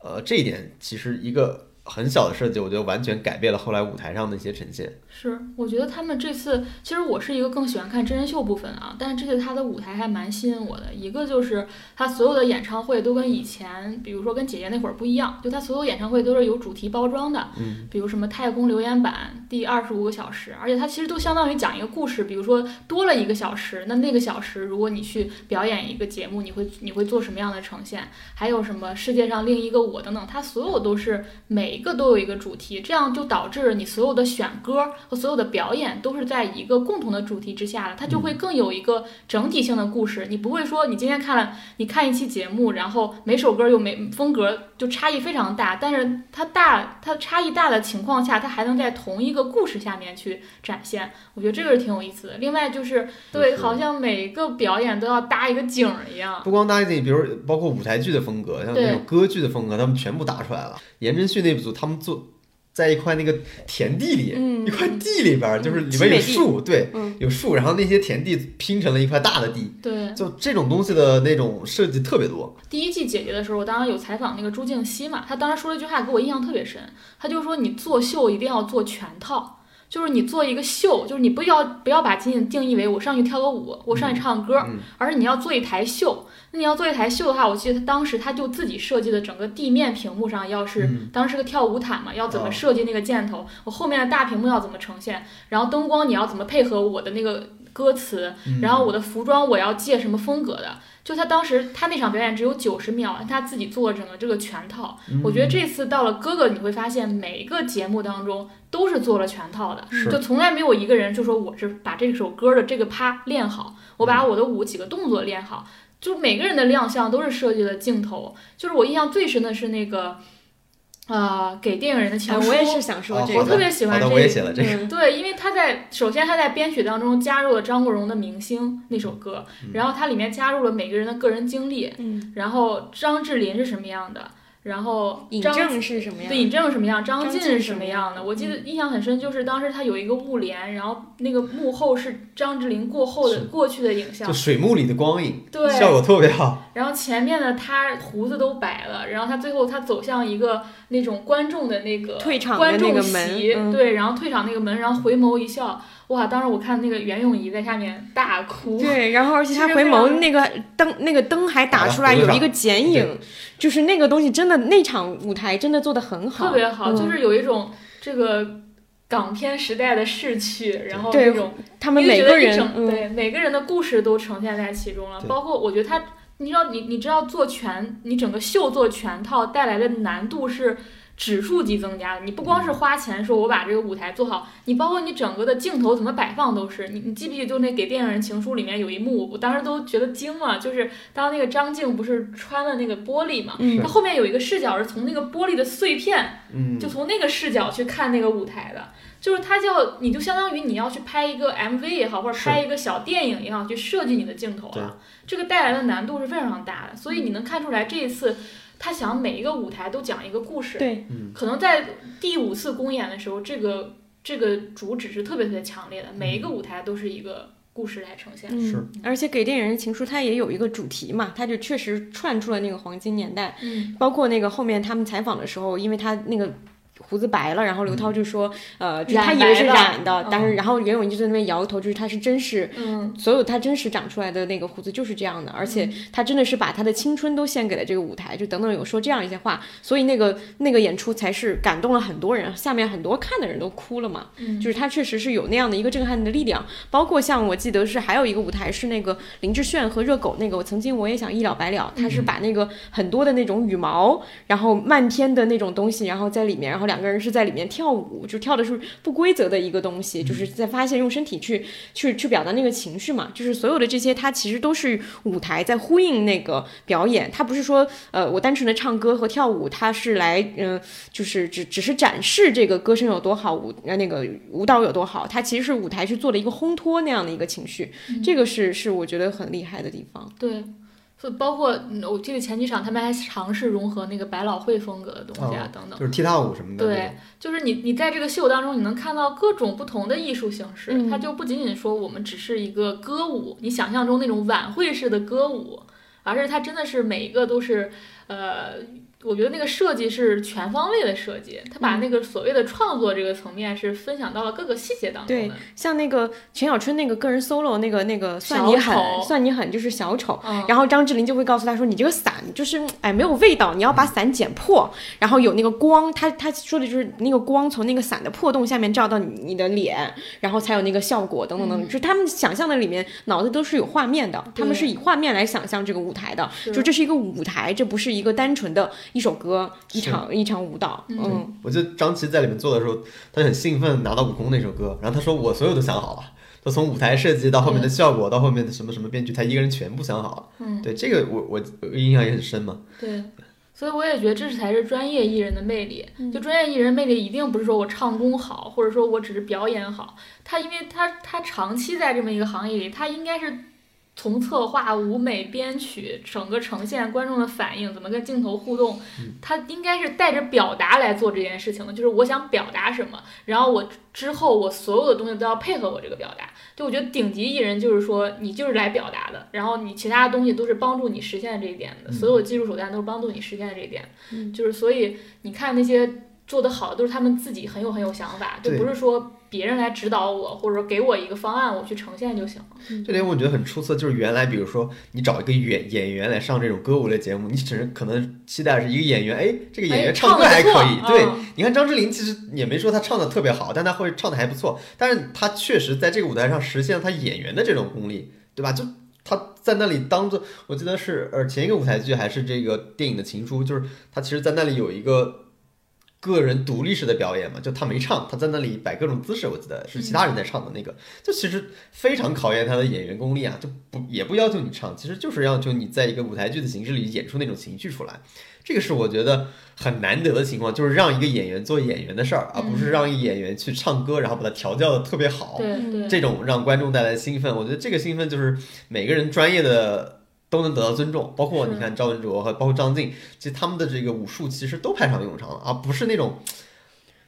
呃，这一点其实一个。很小的设计，我觉得完全改变了后来舞台上的一些呈现。是，我觉得他们这次，其实我是一个更喜欢看真人秀部分啊，但是这次他的舞台还蛮吸引我的。一个就是他所有的演唱会都跟以前，比如说跟姐姐那会儿不一样，就他所有演唱会都是有主题包装的，嗯，比如什么太空留言板第二十五个小时，而且他其实都相当于讲一个故事，比如说多了一个小时，那那个小时如果你去表演一个节目，你会你会做什么样的呈现？还有什么世界上另一个我等等，他所有都是每。每一个都有一个主题，这样就导致你所有的选歌和所有的表演都是在一个共同的主题之下的，它就会更有一个整体性的故事。你不会说你今天看了你看一期节目，然后每首歌又每风格就差异非常大，但是它大它差异大的情况下，它还能在同一个故事下面去展现。我觉得这个是挺有意思的。另外就是对，好像每个表演都要搭一个景儿一样。不光搭一个景，比如包括舞台剧的风格，像那种歌剧的风格，他们全部搭出来了。颜真旭那组，他们做在一块那个田地里，一块地里边，就是里面有树，对，有树，然后那些田地拼成了一块大的地，对，就这种东西的那种设计特别多。第一季姐姐的时候，我当时有采访那个朱静熙嘛，他当时说了一句话给我印象特别深，他就说你做秀一定要做全套。就是你做一个秀，就是你不要不要把仅仅定义为我上去跳个舞，我上去唱歌，而是你要做一台秀。那你要做一台秀的话，我记得他当时他就自己设计的整个地面屏幕上要是当时是个跳舞毯嘛，要怎么设计那个箭头，我后面的大屏幕要怎么呈现，然后灯光你要怎么配合我的那个歌词，然后我的服装我要借什么风格的。就他当时，他那场表演只有九十秒，他自己做了整个这个全套。我觉得这次到了哥哥，你会发现每一个节目当中都是做了全套的，就从来没有一个人就说我是把这首歌的这个趴练好，我把我的舞几个动作练好，就每个人的亮相都是设计的镜头。就是我印象最深的是那个。啊，给电影人的情书，我也是想说这个，我特别喜欢这个。我也写了这个。对，因为他在首先他在编曲当中加入了张国荣的《明星》那首歌，然后它里面加入了每个人的个人经历，然后张智霖是什么样的。然后尹正是什么样？对，尹正什么样？张晋是什么样的？我记得印象很深，就是当时他有一个雾帘，然后那个幕后是张智霖过后的过去的影像，就水幕里的光影，对，效果特别好。然后前面的他胡子都白了，然后他最后他走向一个那种观众的那个退场观众席，对，然后退场那个门，然后回眸一笑。哇！当时我看那个袁咏仪在下面大哭。对，然后而且她 回眸那个灯，那个灯还打出来有一个剪影，就是那个东西真的那场舞台真的做的很好，特别好，就是有一种这个港片时代的逝去，然后那种他们每个人对每个人的故事都呈现在其中了。包括我觉得他，你知道你你知道做全你整个秀做全套带来的难度是。指数级增加的，你不光是花钱说我把这个舞台做好，你包括你整个的镜头怎么摆放都是。你你记不记得就那给电影人情书里面有一幕，我当时都觉得惊了，就是当那个张静不是穿了那个玻璃嘛，他后面有一个视角是从那个玻璃的碎片，就从那个视角去看那个舞台的，就是它叫你就相当于你要去拍一个 MV 也好，或者拍一个小电影也好，去设计你的镜头了，这个带来的难度是非常大的，所以你能看出来这一次。他想每一个舞台都讲一个故事，对，可能在第五次公演的时候，这个这个主旨是特别特别强烈的，每一个舞台都是一个故事来呈现。是，而且给电影人情书，它也有一个主题嘛，它就确实串出了那个黄金年代，嗯，包括那个后面他们采访的时候，因为他那个。胡子白了，然后刘涛就说，呃，就是他以为是染的，但是然后袁咏仪就在那边摇头，就是他是真实，嗯，所有他真实长出来的那个胡子就是这样的，而且他真的是把他的青春都献给了这个舞台，就等等有说这样一些话，所以那个那个演出才是感动了很多人，下面很多看的人都哭了嘛，嗯，就是他确实是有那样的一个震撼的力量，包括像我记得是还有一个舞台是那个林志炫和热狗那个，我曾经我也想一了百了，他是把那个很多的那种羽毛，然后漫天的那种东西，然后在里面，然后两个人是在里面。跳舞就跳的是不规则的一个东西，就是在发现用身体去去去表达那个情绪嘛，就是所有的这些，它其实都是舞台在呼应那个表演，它不是说呃我单纯的唱歌和跳舞，它是来嗯就是只只是展示这个歌声有多好，舞那个舞蹈有多好，它其实是舞台去做了一个烘托那样的一个情绪，这个是是我觉得很厉害的地方。对。就包括我记得前几场他们还尝试融合那个百老汇风格的东西啊，等等，就是踢踏舞什么的。对，就是你你在这个秀当中，你能看到各种不同的艺术形式，它就不仅仅说我们只是一个歌舞，你想象中那种晚会式的歌舞，而是它真的是每一个都是呃。我觉得那个设计是全方位的设计，他把那个所谓的创作这个层面是分享到了各个细节当中的。对，像那个陈小春那个个人 solo 那个那个算你狠，算你狠就是小丑。然后张智霖就会告诉他说：“你这个伞就是哎没有味道，你要把伞剪破，然后有那个光。”他他说的就是那个光从那个伞的破洞下面照到你你的脸，然后才有那个效果等等等。就是他们想象的里面脑子都是有画面的，他们是以画面来想象这个舞台的。就这是一个舞台，这不是一个单纯的。一首歌、一场一场舞蹈。嗯，我记得张琪在里面做的时候，他很兴奋拿到悟空那首歌，然后他说我所有都想好了，他从舞台设计到后面的效果到后面的什么什么编剧，他一个人全部想好了。嗯，对这个我我印象也很深嘛。对。所以我也觉得这才是专业艺人的魅力。就专业艺人魅力一定不是说我唱功好，或者说我只是表演好。他因为他他长期在这么一个行业里，他应该是从策划、舞美、编曲，整个呈现观众的反应，怎么跟镜头互动，他应该是带着表达来做这件事情的。就是我想表达什么，然后我之后我所有的东西都要配合我这个表达。就我觉得顶级艺人就是说，你就是来表达的，然后你其他的东西都是帮助你实现这一点的，所有技术手段都是帮助你实现这一点。就是所以你看那些做得好的，都是他们自己很有很有想法，就不是说。别人来指导我，或者说给我一个方案，我去呈现就行了。这点我觉得很出色，就是原来比如说你找一个演演员来上这种歌舞类节目，你只是可能期待是一个演员，哎，这个演员唱歌还可以。对，你看张智霖其实也没说他唱的特别好，但他会唱的还不错。但是他确实在这个舞台上实现了他演员的这种功力，对吧？就他在那里当做，我记得是呃前一个舞台剧还是这个电影的情书，就是他其实在那里有一个。个人独立式的表演嘛，就他没唱，他在那里摆各种姿势，我记得是其他人在唱的那个，就其实非常考验他的演员功力啊，就不也不要求你唱，其实就是要求你在一个舞台剧的形式里演出那种情绪出来，这个是我觉得很难得的情况，就是让一个演员做演员的事儿，而不是让一演员去唱歌，然后把它调教的特别好，这种让观众带来兴奋，我觉得这个兴奋就是每个人专业的。都能得到尊重，包括你看赵文卓和包括张晋，其实他们的这个武术其实都派上用场了，而不是那种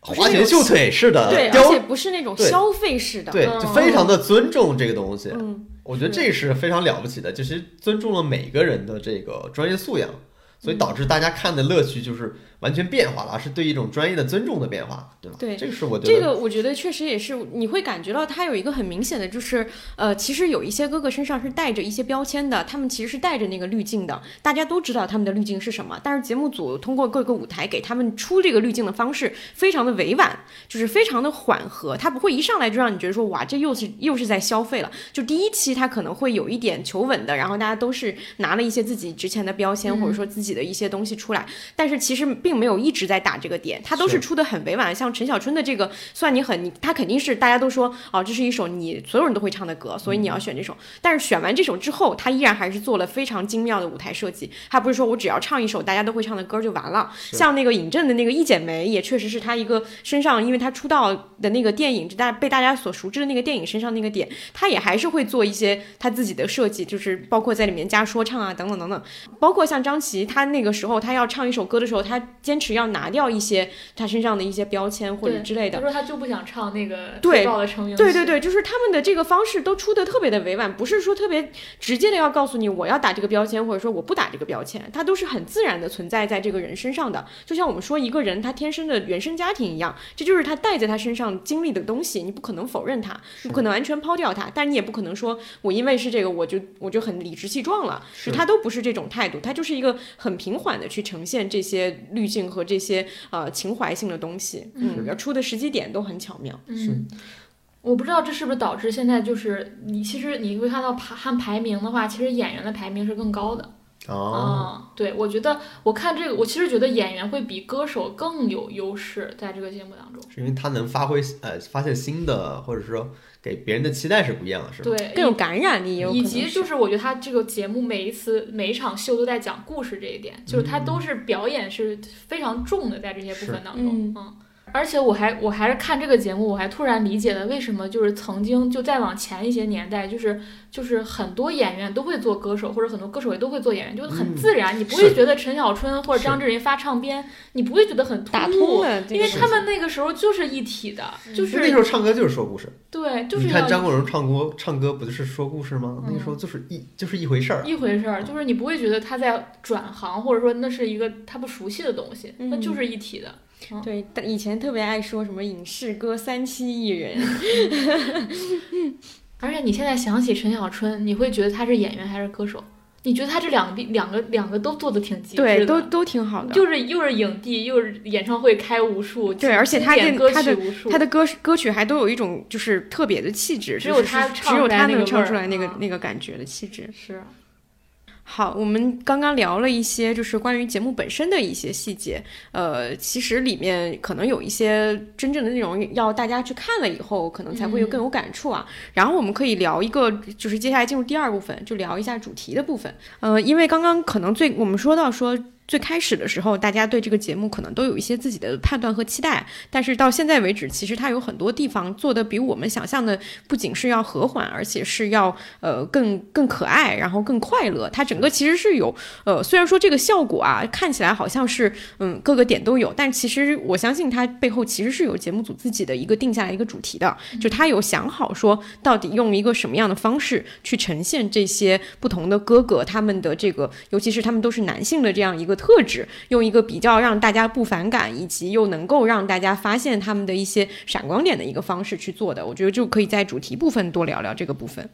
花拳绣腿式的，对，而且不是那种消费式的，对，就非常的尊重这个东西。嗯，我觉得这是非常了不起的，就是尊重了每个人的这个专业素养，所以导致大家看的乐趣就是。完全变化了，而是对一种专业的尊重的变化，对吧？对，这个是我觉得这个我觉得确实也是，你会感觉到他有一个很明显的，就是呃，其实有一些哥哥身上是带着一些标签的，他们其实是带着那个滤镜的，大家都知道他们的滤镜是什么，但是节目组通过各个舞台给他们出这个滤镜的方式非常的委婉，就是非常的缓和，他不会一上来就让你觉得说哇，这又是又是在消费了。就第一期他可能会有一点求稳的，然后大家都是拿了一些自己之前的标签或者说自己的一些东西出来，但是其实并没有一直在打。这个点，他都是出的很委婉，像陈小春的这个，算你狠，你他肯定是大家都说哦，这是一首你所有人都会唱的歌，所以你要选这首。但是选完这首之后，他依然还是做了非常精妙的舞台设计，他不是说我只要唱一首大家都会唱的歌就完了。像那个尹正的那个《一剪梅》，也确实是他一个身上，因为他出道的那个电影，大被大家所熟知的那个电影身上那个点，他也还是会做一些他自己的设计，就是包括在里面加说唱啊等等等等。包括像张琪，他那个时候他要唱一首歌的时候，他坚持要拿掉。一些他身上的一些标签或者之类的，他说他就不想唱那个对的成名对对对，就是他们的这个方式都出的特别的委婉，不是说特别直接的要告诉你我要打这个标签，或者说我不打这个标签，它都是很自然的存在在这个人身上的。就像我们说一个人他天生的原生家庭一样，这就是他带在他身上经历的东西，你不可能否认他，不可能完全抛掉他，但你也不可能说我因为是这个我就我就很理直气壮了，是他都不是这种态度，他就是一个很平缓的去呈现这些滤镜和这些呃情怀。性的东西，嗯，要出的时机点都很巧妙。是，我不知道这是不是导致现在就是你其实你会看到排看排名的话，其实演员的排名是更高的。哦，对，我觉得我看这个，我其实觉得演员会比歌手更有优势在这个节目当中，是因为他能发挥呃发现新的，或者说给别人的期待是不一样的，是吧？对，更有感染力，以及就是我觉得他这个节目每一次每一场秀都在讲故事这一点，就是他都是表演是非常重的在这些部分当中，嗯。而且我还我还是看这个节目，我还突然理解了为什么就是曾经就再往前一些年代，就是就是很多演员都会做歌手，或者很多歌手也都会做演员，就很自然，你不会觉得陈小春或者张智霖发唱片，你不会觉得很突兀，因为他们那个时候就是一体的，就是那时候唱歌就是说故事，对，就是你看张国荣唱歌唱歌不就是说故事吗？那时候就是一就是一回事儿，一回事儿，就是你不会觉得他在转行，或者说那是一个他不熟悉的东西，那就是一体的。对，以前特别爱说什么影视歌三栖艺人，而且你现在想起陈小春，你会觉得他是演员还是歌手？你觉得他这两个两个两个都做的挺极致的，对，都都挺好的，就。是又是影帝，又是演唱会开无数，对，而且他的歌曲他的歌歌曲还都有一种就是特别的气质，只有他只有他能唱出来那个那个感觉的气质。是。好，我们刚刚聊了一些，就是关于节目本身的一些细节。呃，其实里面可能有一些真正的内容，要大家去看了以后，可能才会有更有感触啊。然后我们可以聊一个，就是接下来进入第二部分，就聊一下主题的部分。呃，因为刚刚可能最我们说到说。最开始的时候，大家对这个节目可能都有一些自己的判断和期待，但是到现在为止，其实它有很多地方做的比我们想象的不仅是要和缓，而且是要呃更更可爱，然后更快乐。它整个其实是有呃，虽然说这个效果啊看起来好像是嗯各个点都有，但其实我相信它背后其实是有节目组自己的一个定下来一个主题的，就他有想好说到底用一个什么样的方式去呈现这些不同的哥哥他们的这个，尤其是他们都是男性的这样一个。特质用一个比较让大家不反感，以及又能够让大家发现他们的一些闪光点的一个方式去做的，我觉得就可以在主题部分多聊聊这个部分。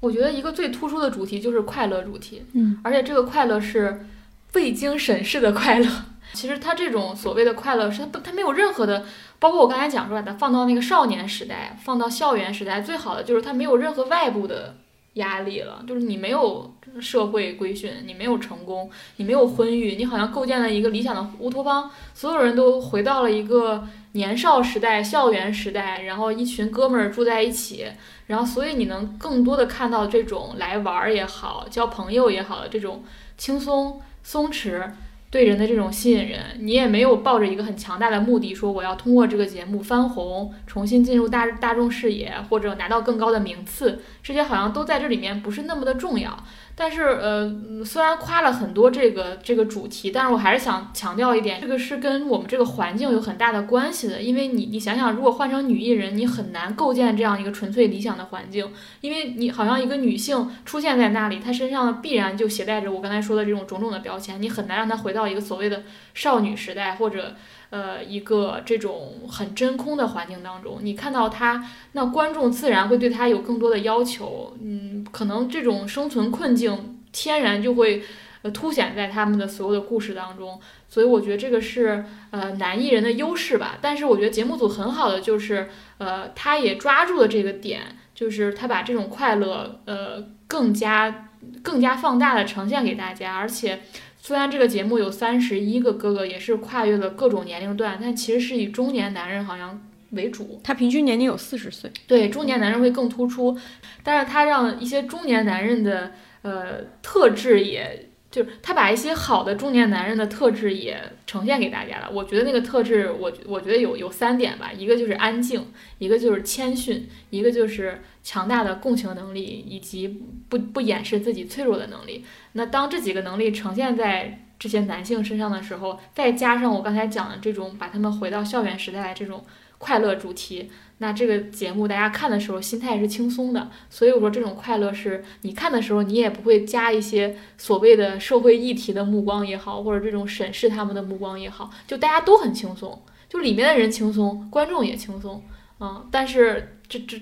我觉得一个最突出的主题就是快乐主题，嗯，而且这个快乐是未经审视的快乐。其实他这种所谓的快乐是他不，他没有任何的，包括我刚才讲出来的，放到那个少年时代，放到校园时代，最好的就是他没有任何外部的。压力了，就是你没有社会规训，你没有成功，你没有婚育，你好像构建了一个理想的乌托邦，所有人都回到了一个年少时代、校园时代，然后一群哥们儿住在一起，然后所以你能更多的看到这种来玩儿也好、交朋友也好的这种轻松松弛。对人的这种吸引人，你也没有抱着一个很强大的目的，说我要通过这个节目翻红，重新进入大大众视野，或者拿到更高的名次，这些好像都在这里面不是那么的重要。但是，呃，虽然夸了很多这个这个主题，但是我还是想强调一点，这个是跟我们这个环境有很大的关系的。因为你，你想想，如果换成女艺人，你很难构建这样一个纯粹理想的环境，因为你好像一个女性出现在那里，她身上必然就携带着我刚才说的这种种种的标签，你很难让她回到一个所谓的少女时代或者。呃，一个这种很真空的环境当中，你看到他，那观众自然会对他有更多的要求。嗯，可能这种生存困境天然就会呃凸显在他们的所有的故事当中。所以我觉得这个是呃男艺人的优势吧。但是我觉得节目组很好的就是呃，他也抓住了这个点，就是他把这种快乐呃更加更加放大的呈现给大家，而且。虽然这个节目有三十一个哥哥，也是跨越了各种年龄段，但其实是以中年男人好像为主。他平均年龄有四十岁，对中年男人会更突出，但是他让一些中年男人的呃特质也。就是他把一些好的中年男人的特质也呈现给大家了。我觉得那个特质，我我觉得有有三点吧，一个就是安静，一个就是谦逊，一个就是强大的共情能力以及不不掩饰自己脆弱的能力。那当这几个能力呈现在这些男性身上的时候，再加上我刚才讲的这种把他们回到校园时代的这种快乐主题。那这个节目大家看的时候心态是轻松的，所以我说这种快乐是你看的时候你也不会加一些所谓的社会议题的目光也好，或者这种审视他们的目光也好，就大家都很轻松，就里面的人轻松，观众也轻松，嗯，但是这这，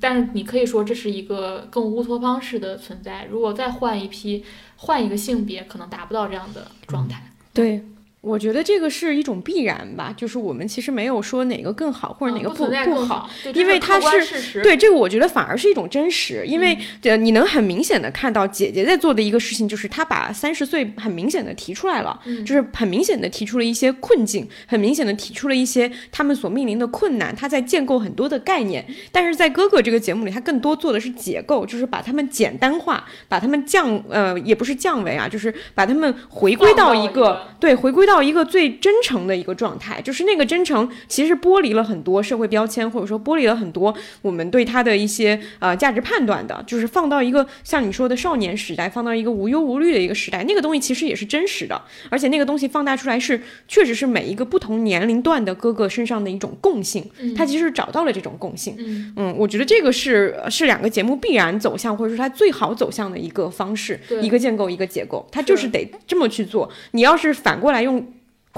但是你可以说这是一个更乌托邦式的存在，如果再换一批，换一个性别，可能达不到这样的状态，对。我觉得这个是一种必然吧，就是我们其实没有说哪个更好或者哪个不不好，因为它是对这个，我觉得反而是一种真实，因为呃，你能很明显的看到姐姐在做的一个事情，就是她把三十岁很明显的提出来了，就是很明显的提出了一些困境，很明显的提出了一些他们所面临的困难，她在建构很多的概念，但是在哥哥这个节目里，他更多做的是解构，就是把他们简单化，把他们降呃也不是降维啊，就是把他们回归到一个对回归。到一个最真诚的一个状态，就是那个真诚其实剥离了很多社会标签，或者说剥离了很多我们对他的一些呃价值判断的，就是放到一个像你说的少年时代，放到一个无忧无虑的一个时代，那个东西其实也是真实的，而且那个东西放大出来是确实是每一个不同年龄段的哥哥身上的一种共性，他其实找到了这种共性，嗯，我觉得这个是是两个节目必然走向，或者说它最好走向的一个方式，一个建构，一个结构，它就是得这么去做。你要是反过来用。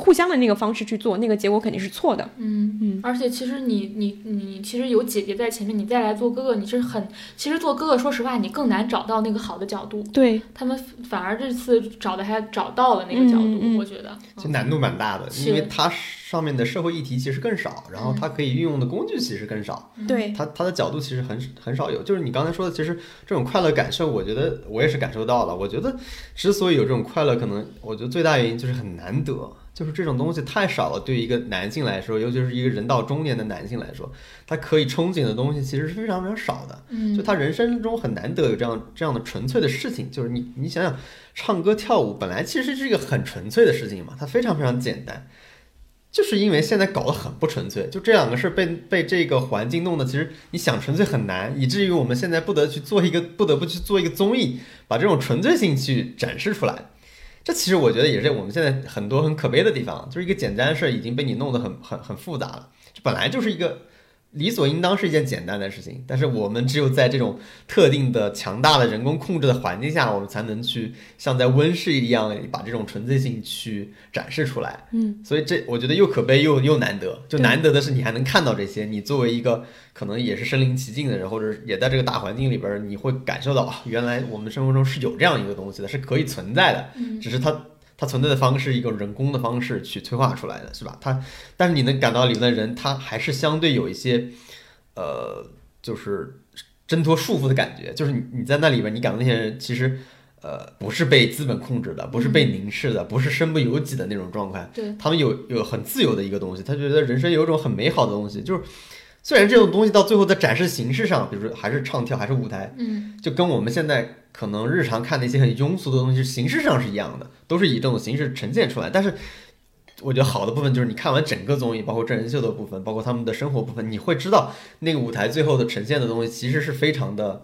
互相的那个方式去做，那个结果肯定是错的。嗯嗯。而且其实你你你其实有姐姐在前面，你再来做哥哥，你是很其实做哥哥，说实话，你更难找到那个好的角度。对他们反而这次找的还找到了那个角度，我觉得。其实难度蛮大的，因为它上面的社会议题其实更少，然后它可以运用的工具其实更少。对它它的角度其实很很少有，就是你刚才说的，其实这种快乐感受，我觉得我也是感受到了。我觉得之所以有这种快乐，可能我觉得最大原因就是很难得。就是这种东西太少了，对于一个男性来说，尤其是一个人到中年的男性来说，他可以憧憬的东西其实是非常非常少的。嗯，就他人生中很难得有这样这样的纯粹的事情。就是你你想想，唱歌跳舞本来其实是一个很纯粹的事情嘛，它非常非常简单。就是因为现在搞得很不纯粹，就这两个事儿被被这个环境弄得，其实你想纯粹很难，以至于我们现在不得去做一个不得不去做一个综艺，把这种纯粹性去展示出来。这其实我觉得也是我们现在很多很可悲的地方，就是一个简单的事儿已经被你弄得很很很复杂了。这本来就是一个。理所应当是一件简单的事情，但是我们只有在这种特定的强大的人工控制的环境下，我们才能去像在温室一样把这种纯粹性去展示出来。嗯，所以这我觉得又可悲又又难得。就难得的是你还能看到这些，你作为一个可能也是身临其境的人，或者也在这个大环境里边，你会感受到啊，原来我们生活中是有这样一个东西的，是可以存在的。只是它。它存在的方式，一个人工的方式去催化出来的，是吧？它，但是你能感到里面的人，他还是相对有一些，呃，就是挣脱束缚的感觉。就是你你在那里边，你感到那些人其实，呃，不是被资本控制的，不是被凝视的，不是身不由己的那种状态。对，他们有有很自由的一个东西，他觉得人生有一种很美好的东西，就是。虽然这种东西到最后的展示形式上，比如说还是唱跳，还是舞台，嗯，就跟我们现在可能日常看的一些很庸俗的东西，形式上是一样的，都是以这种形式呈现出来。但是，我觉得好的部分就是你看完整个综艺，包括真人秀的部分，包括他们的生活部分，你会知道那个舞台最后的呈现的东西其实是非常的，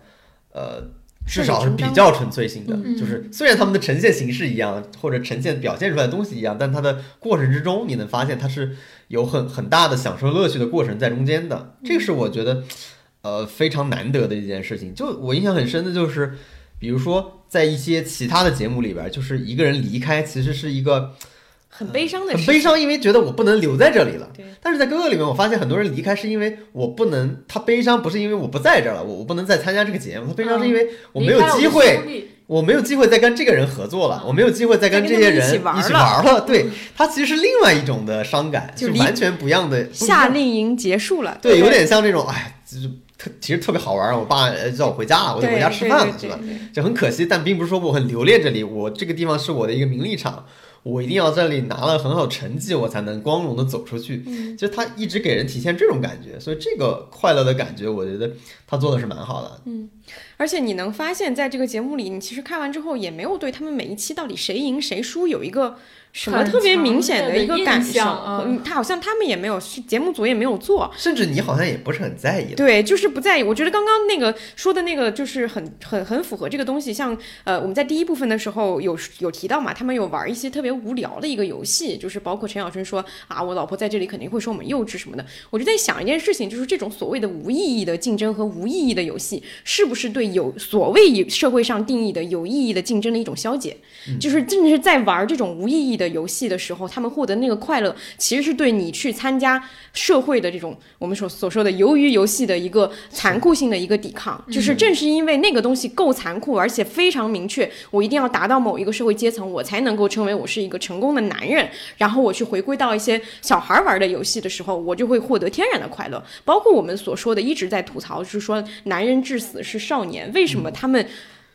呃。至少是比较纯粹性的，就是虽然他们的呈现形式一样，或者呈现表现出来的东西一样，但它的过程之中，你能发现它是有很很大的享受乐趣的过程在中间的。这个是我觉得，呃，非常难得的一件事情。就我印象很深的就是，比如说在一些其他的节目里边，就是一个人离开，其实是一个。很悲伤的，很悲伤，因为觉得我不能留在这里了。对，但是在哥哥里面，我发现很多人离开是因为我不能，他悲伤不是因为我不在这儿了，我我不能再参加这个节目，他悲伤是因为我没有机会，我没有机会再跟这个人合作了，我没有机会再跟这些人一起玩了。对他其实是另外一种的伤感，就完全不一样的。夏令营结束了，对，有点像这种，哎，就是特其实特别好玩。我爸叫我回家了，我就回家吃饭了，是吧？就很可惜，但并不是说我很留恋这里，我这个地方是我的一个名利场。我一定要在这里拿了很好成绩，我才能光荣的走出去。嗯，就他一直给人体现这种感觉，所以这个快乐的感觉，我觉得他做的是蛮好的。嗯，而且你能发现在这个节目里，你其实看完之后也没有对他们每一期到底谁赢谁输有一个。什么特别明显的一个感受？嗯，他好像他们也没有，节目组也没有做，甚至你好像也不是很在意。对，就是不在意。我觉得刚刚那个说的那个就是很很很符合这个东西。像呃，我们在第一部分的时候有有提到嘛，他们有玩一些特别无聊的一个游戏，就是包括陈小春说啊，我老婆在这里肯定会说我们幼稚什么的。我就在想一件事情，就是这种所谓的无意义的竞争和无意义的游戏，是不是对有所谓社会上定义的有意义的竞争的一种消解？就是正是在玩这种无意义的游戏的时候。他们获得那个快乐，其实是对你去参加社会的这种我们所所说的由于游戏的一个残酷性的一个抵抗。就是正是因为那个东西够残酷，而且非常明确，我一定要达到某一个社会阶层，我才能够称为我是一个成功的男人。然后我去回归到一些小孩玩的游戏的时候，我就会获得天然的快乐。包括我们所说的一直在吐槽，就是说男人至死是少年，为什么他们？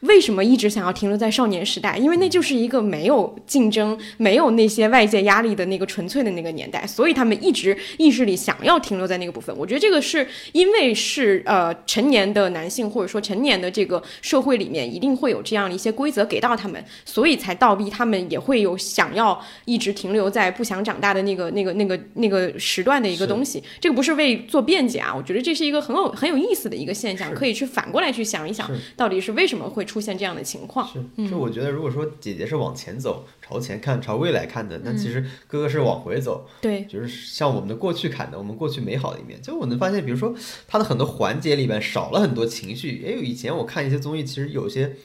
为什么一直想要停留在少年时代？因为那就是一个没有竞争、没有那些外界压力的那个纯粹的那个年代，所以他们一直意识里想要停留在那个部分。我觉得这个是因为是呃成年的男性或者说成年的这个社会里面一定会有这样的一些规则给到他们，所以才倒逼他们也会有想要一直停留在不想长大的那个那个那个那个时段的一个东西。这个不是为做辩解啊，我觉得这是一个很有很有意思的一个现象，可以去反过来去想一想，到底是为什么会。出现这样的情况是，就我觉得，如果说姐姐是往前走，朝前看，朝未来看的，那其实哥哥是往回走，对，就是像我们的过去看的，我们过去美好的一面。就我能发现，比如说他的很多环节里边少了很多情绪，也有以前我看一些综艺，其实有些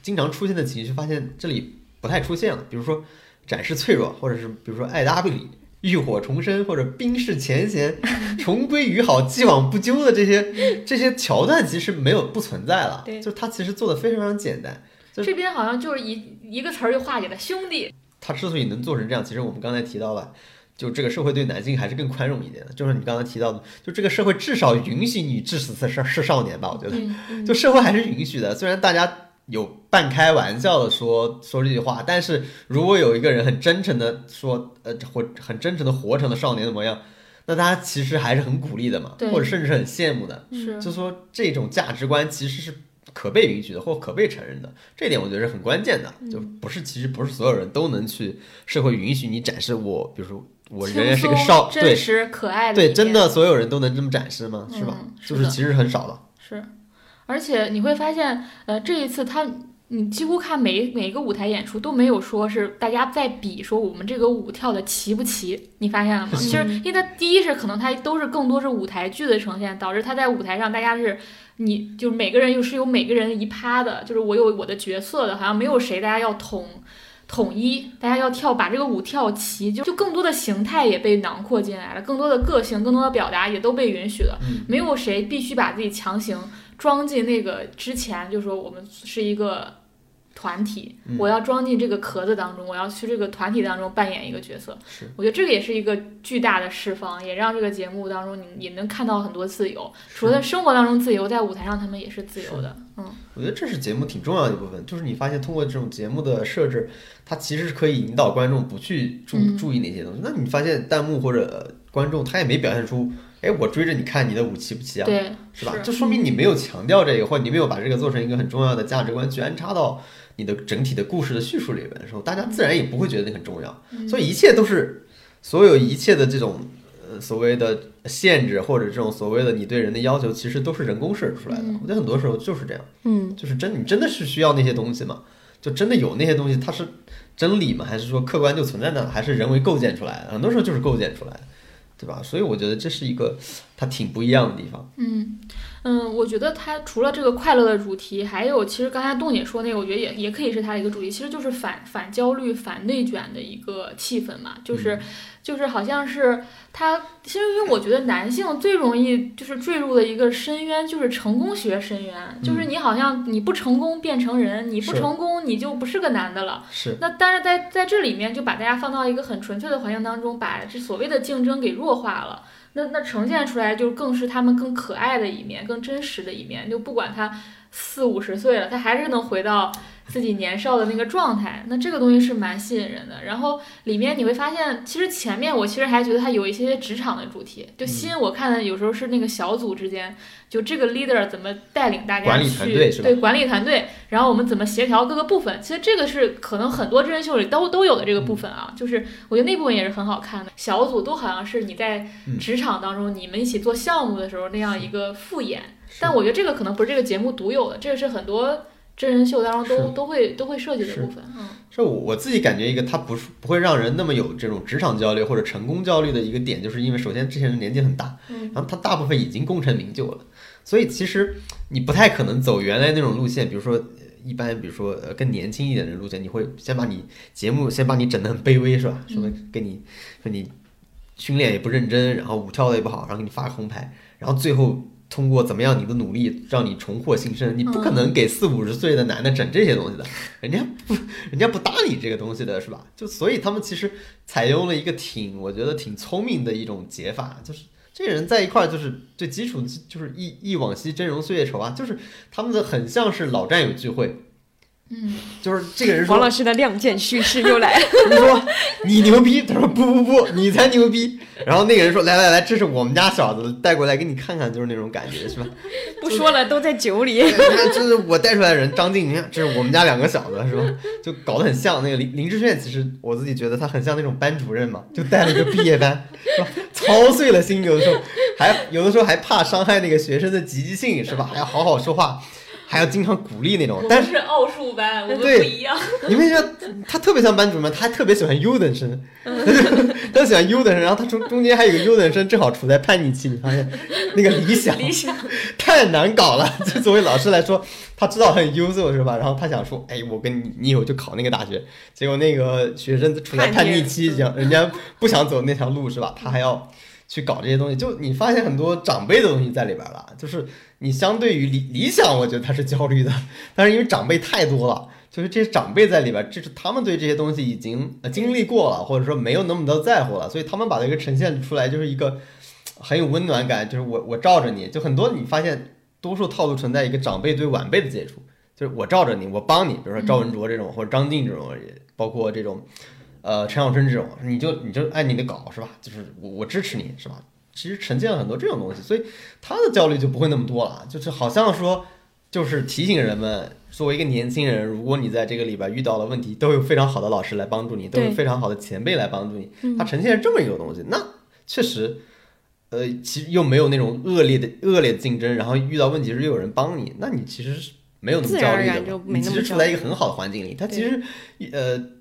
经常出现的情绪，发现这里不太出现了。比如说展示脆弱，或者是比如说爱搭不理、浴火重生或者冰释前嫌、重归于好、既往不咎的这些这些桥段，其实没有不存在了。对，就他其实做的非常非常简单。这边好像就是一一个词儿就化解了兄弟。他之所以能做成这样，其实我们刚才提到了。就这个社会对男性还是更宽容一点的，就是你刚才提到的，就这个社会至少允许你至死是是少年吧？我觉得，就社会还是允许的。虽然大家有半开玩笑的说说这句话，但是如果有一个人很真诚的说，呃，活很真诚的活成了少年的模样，那大家其实还是很鼓励的嘛，或者甚至是很羡慕的。是，就说这种价值观其实是可被允许的，或可被承认的，这点我觉得是很关键的。就不是，其实不是所有人都能去社会允许你展示我，比如说。我仍然是个少，对，真实可爱的，对，真的所有人都能这么展示吗？是吧？就是其实很少的。是，而且你会发现，呃，这一次他，你几乎看每每一个舞台演出都没有说是大家在比说我们这个舞跳的齐不齐，你发现了吗？就是因为它第一是可能它都是更多是舞台剧的呈现，导致他在舞台上大家是，你就是每个人又是有每个人一趴的，就是我有我的角色的，好像没有谁大家要统。统一，大家要跳，把这个舞跳齐，就就更多的形态也被囊括进来了，更多的个性，更多的表达也都被允许了。没有谁必须把自己强行装进那个之前，就说我们是一个。团体，我要装进这个壳子当中，我要去这个团体当中扮演一个角色。是，我觉得这个也是一个巨大的释放，也让这个节目当中你也能看到很多自由。除了生活当中自由，在舞台上他们也是自由的。嗯，我觉得这是节目挺重要的一部分，就是你发现通过这种节目的设置，它其实是可以引导观众不去注注意那些东西。那你发现弹幕或者观众他也没表现出，哎，我追着你看你的舞齐不齐啊？对，是吧？就说明你没有强调这个，或者你没有把这个做成一个很重要的价值观去安插到。你的整体的故事的叙述里面的时候，大家自然也不会觉得你很重要，所以一切都是所有一切的这种呃所谓的限制或者这种所谓的你对人的要求，其实都是人工设置出来的。我觉得很多时候就是这样，嗯，就是真你真的是需要那些东西吗？就真的有那些东西，它是真理吗？还是说客观就存在那？还是人为构建出来的？很多时候就是构建出来的，对吧？所以我觉得这是一个它挺不一样的地方。嗯。嗯，我觉得它除了这个快乐的主题，还有其实刚才冻姐说那个，我觉得也也可以是它的一个主题，其实就是反反焦虑、反内卷的一个气氛嘛，就是就是好像是它，其实因为我觉得男性最容易就是坠入的一个深渊，就是成功学深渊，就是你好像你不成功变成人，你不成功你就不是个男的了。是。那但是在在这里面就把大家放到一个很纯粹的环境当中，把这所谓的竞争给弱化了。那那呈现出来就更是他们更可爱的一面，更真实的一面。就不管他四五十岁了，他还是能回到自己年少的那个状态。那这个东西是蛮吸引人的。然后里面你会发现，其实前面我其实还觉得他有一些职场的主题，就吸引我看的有时候是那个小组之间。就这个 leader 怎么带领大家去对管理团队，然后我们怎么协调各个部分？其实这个是可能很多真人秀里都都有的这个部分啊。就是我觉得那部分也是很好看的。小组都好像是你在职场当中你们一起做项目的时候那样一个复演，但我觉得这个可能不是这个节目独有的，这个是很多真人秀当中都都会都会设计的部分。嗯，是我我自己感觉一个它不是不会让人那么有这种职场焦虑或者成功焦虑的一个点，就是因为首先这些人年纪很大，然后他大部分已经功成名就了。所以其实你不太可能走原来那种路线，比如说一般，比如说呃更年轻一点的路线，你会先把你节目先把你整得很卑微，是吧？什么给你说你训练也不认真，然后舞跳的也不好，然后给你发个红牌，然后最后通过怎么样你的努力让你重获新生，你不可能给四五十岁的男的整这些东西的，人家不人家不搭理这个东西的是吧？就所以他们其实采用了一个挺我觉得挺聪明的一种解法，就是。这个人在一块儿就是最基础，就是忆忆往昔峥嵘岁月稠啊，就是他们的很像是老战友聚会。嗯，就是这个人说，王老师的亮剑叙事又来了。他说你牛逼，他说不不不，你才牛逼。然后那个人说来来来，这是我们家小子带过来给你看看，就是那种感觉，是吧？不说了，都在酒里。你看，这是我带出来的人张静，你看这是我们家两个小子，是吧？就搞得很像那个林林志炫。其实我自己觉得他很像那种班主任嘛，就带了一个毕业班，是吧？操碎了心，有的时候还有的时候还怕伤害那个学生的积极性，是吧？还要好好说话。还要经常鼓励那种。但是奥数班，我们不一样。你们说他特别像班主任，他还特别喜欢优等生，他喜欢优等生，然后他中中间还有个优等生正好处在叛逆期，你发现那个理想 理想太难搞了。就作为老师来说，他知道很优秀是吧？然后他想说，哎，我跟你你以后就考那个大学，结果那个学生处在叛逆期，想人家不想走那条路是吧？他还要。去搞这些东西，就你发现很多长辈的东西在里边了。就是你相对于理理想，我觉得他是焦虑的，但是因为长辈太多了，就是这些长辈在里边，这是他们对这些东西已经经历过了，或者说没有那么多在乎了，所以他们把这个呈现出来就是一个很有温暖感。就是我我罩着你，就很多你发现多数套路存在一个长辈对晚辈的接触，就是我罩着你，我帮你，比如说赵文卓这种或者张晋这种，包括这种。呃，陈小春这种，你就你就按你的搞是吧？就是我我支持你是吧？其实呈现了很多这种东西，所以他的焦虑就不会那么多了。就是好像说，就是提醒人们，作为一个年轻人，如果你在这个里边遇到了问题，都有非常好的老师来帮助你，都有非常好的前辈来帮助你。他呈现这么一个东西，那确实，呃，其实又没有那种恶劣的恶劣的竞争，然后遇到问题时又有人帮你，那你其实是没有那么焦虑的。你其实处在一个很好的环境里，他其实呃。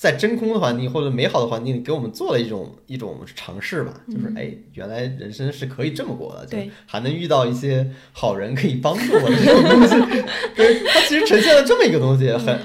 在真空的环境或者美好的环境里，给我们做了一种一种尝试吧，就是哎，原来人生是可以这么过的，对。还能遇到一些好人可以帮助我这种东西，对，它其实呈现了这么一个东西，很。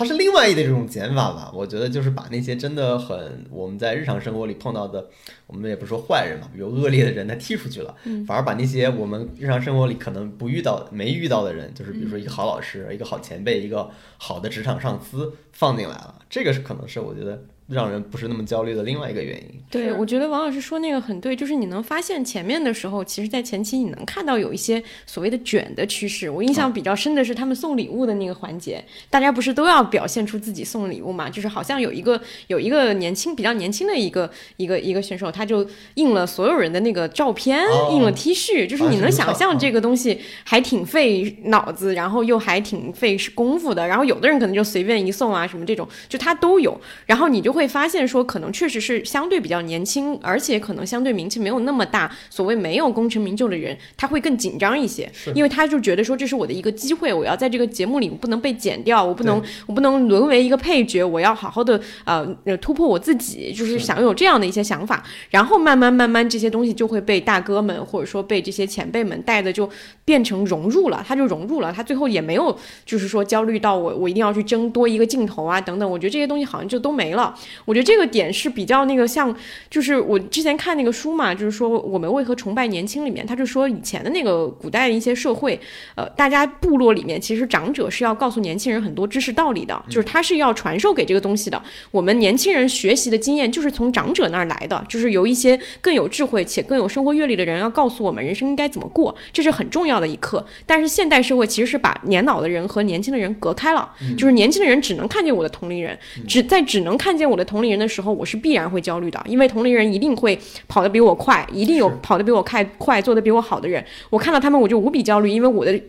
它是另外一的这种减法吧，我觉得就是把那些真的很我们在日常生活里碰到的，我们也不说坏人嘛，比如恶劣的人，他踢出去了，反而把那些我们日常生活里可能不遇到、没遇到的人，就是比如说一个好老师、一个好前辈、一个好的职场上司放进来了，这个是可能是我觉得。让人不是那么焦虑的另外一个原因。对，我觉得王老师说那个很对，就是你能发现前面的时候，其实，在前期你能看到有一些所谓的卷的趋势。我印象比较深的是他们送礼物的那个环节，大家不是都要表现出自己送礼物嘛？就是好像有一个有一个年轻比较年轻的一个一个一个选手，他就印了所有人的那个照片，印了 T 恤，就是你能想象这个东西还挺费脑子，然后又还挺费功夫的。然后有的人可能就随便一送啊什么这种，就他都有，然后你就会。会发现说，可能确实是相对比较年轻，而且可能相对名气没有那么大。所谓没有功成名就的人，他会更紧张一些，因为他就觉得说这是我的一个机会，我要在这个节目里不能被剪掉，我不能我不能沦为一个配角，我要好好的呃突破我自己，就是想有这样的一些想法。然后慢慢慢慢这些东西就会被大哥们或者说被这些前辈们带的就变成融入了，他就融入了，他最后也没有就是说焦虑到我我一定要去争多一个镜头啊等等，我觉得这些东西好像就都没了。我觉得这个点是比较那个像，就是我之前看那个书嘛，就是说我们为何崇拜年轻里面，他就说以前的那个古代的一些社会，呃，大家部落里面其实长者是要告诉年轻人很多知识道理的，就是他是要传授给这个东西的。我们年轻人学习的经验就是从长者那儿来的，就是由一些更有智慧且更有生活阅历的人要告诉我们人生应该怎么过，这是很重要的一课。但是现代社会其实是把年老的人和年轻的人隔开了，就是年轻的人只能看见我的同龄人，只在只能看见我的同龄人的时候，我是必然会焦虑的，因为同龄人一定会跑得比我快，一定有跑得比我快、快做得比我好的人。我看到他们，我就无比焦虑，因为我的。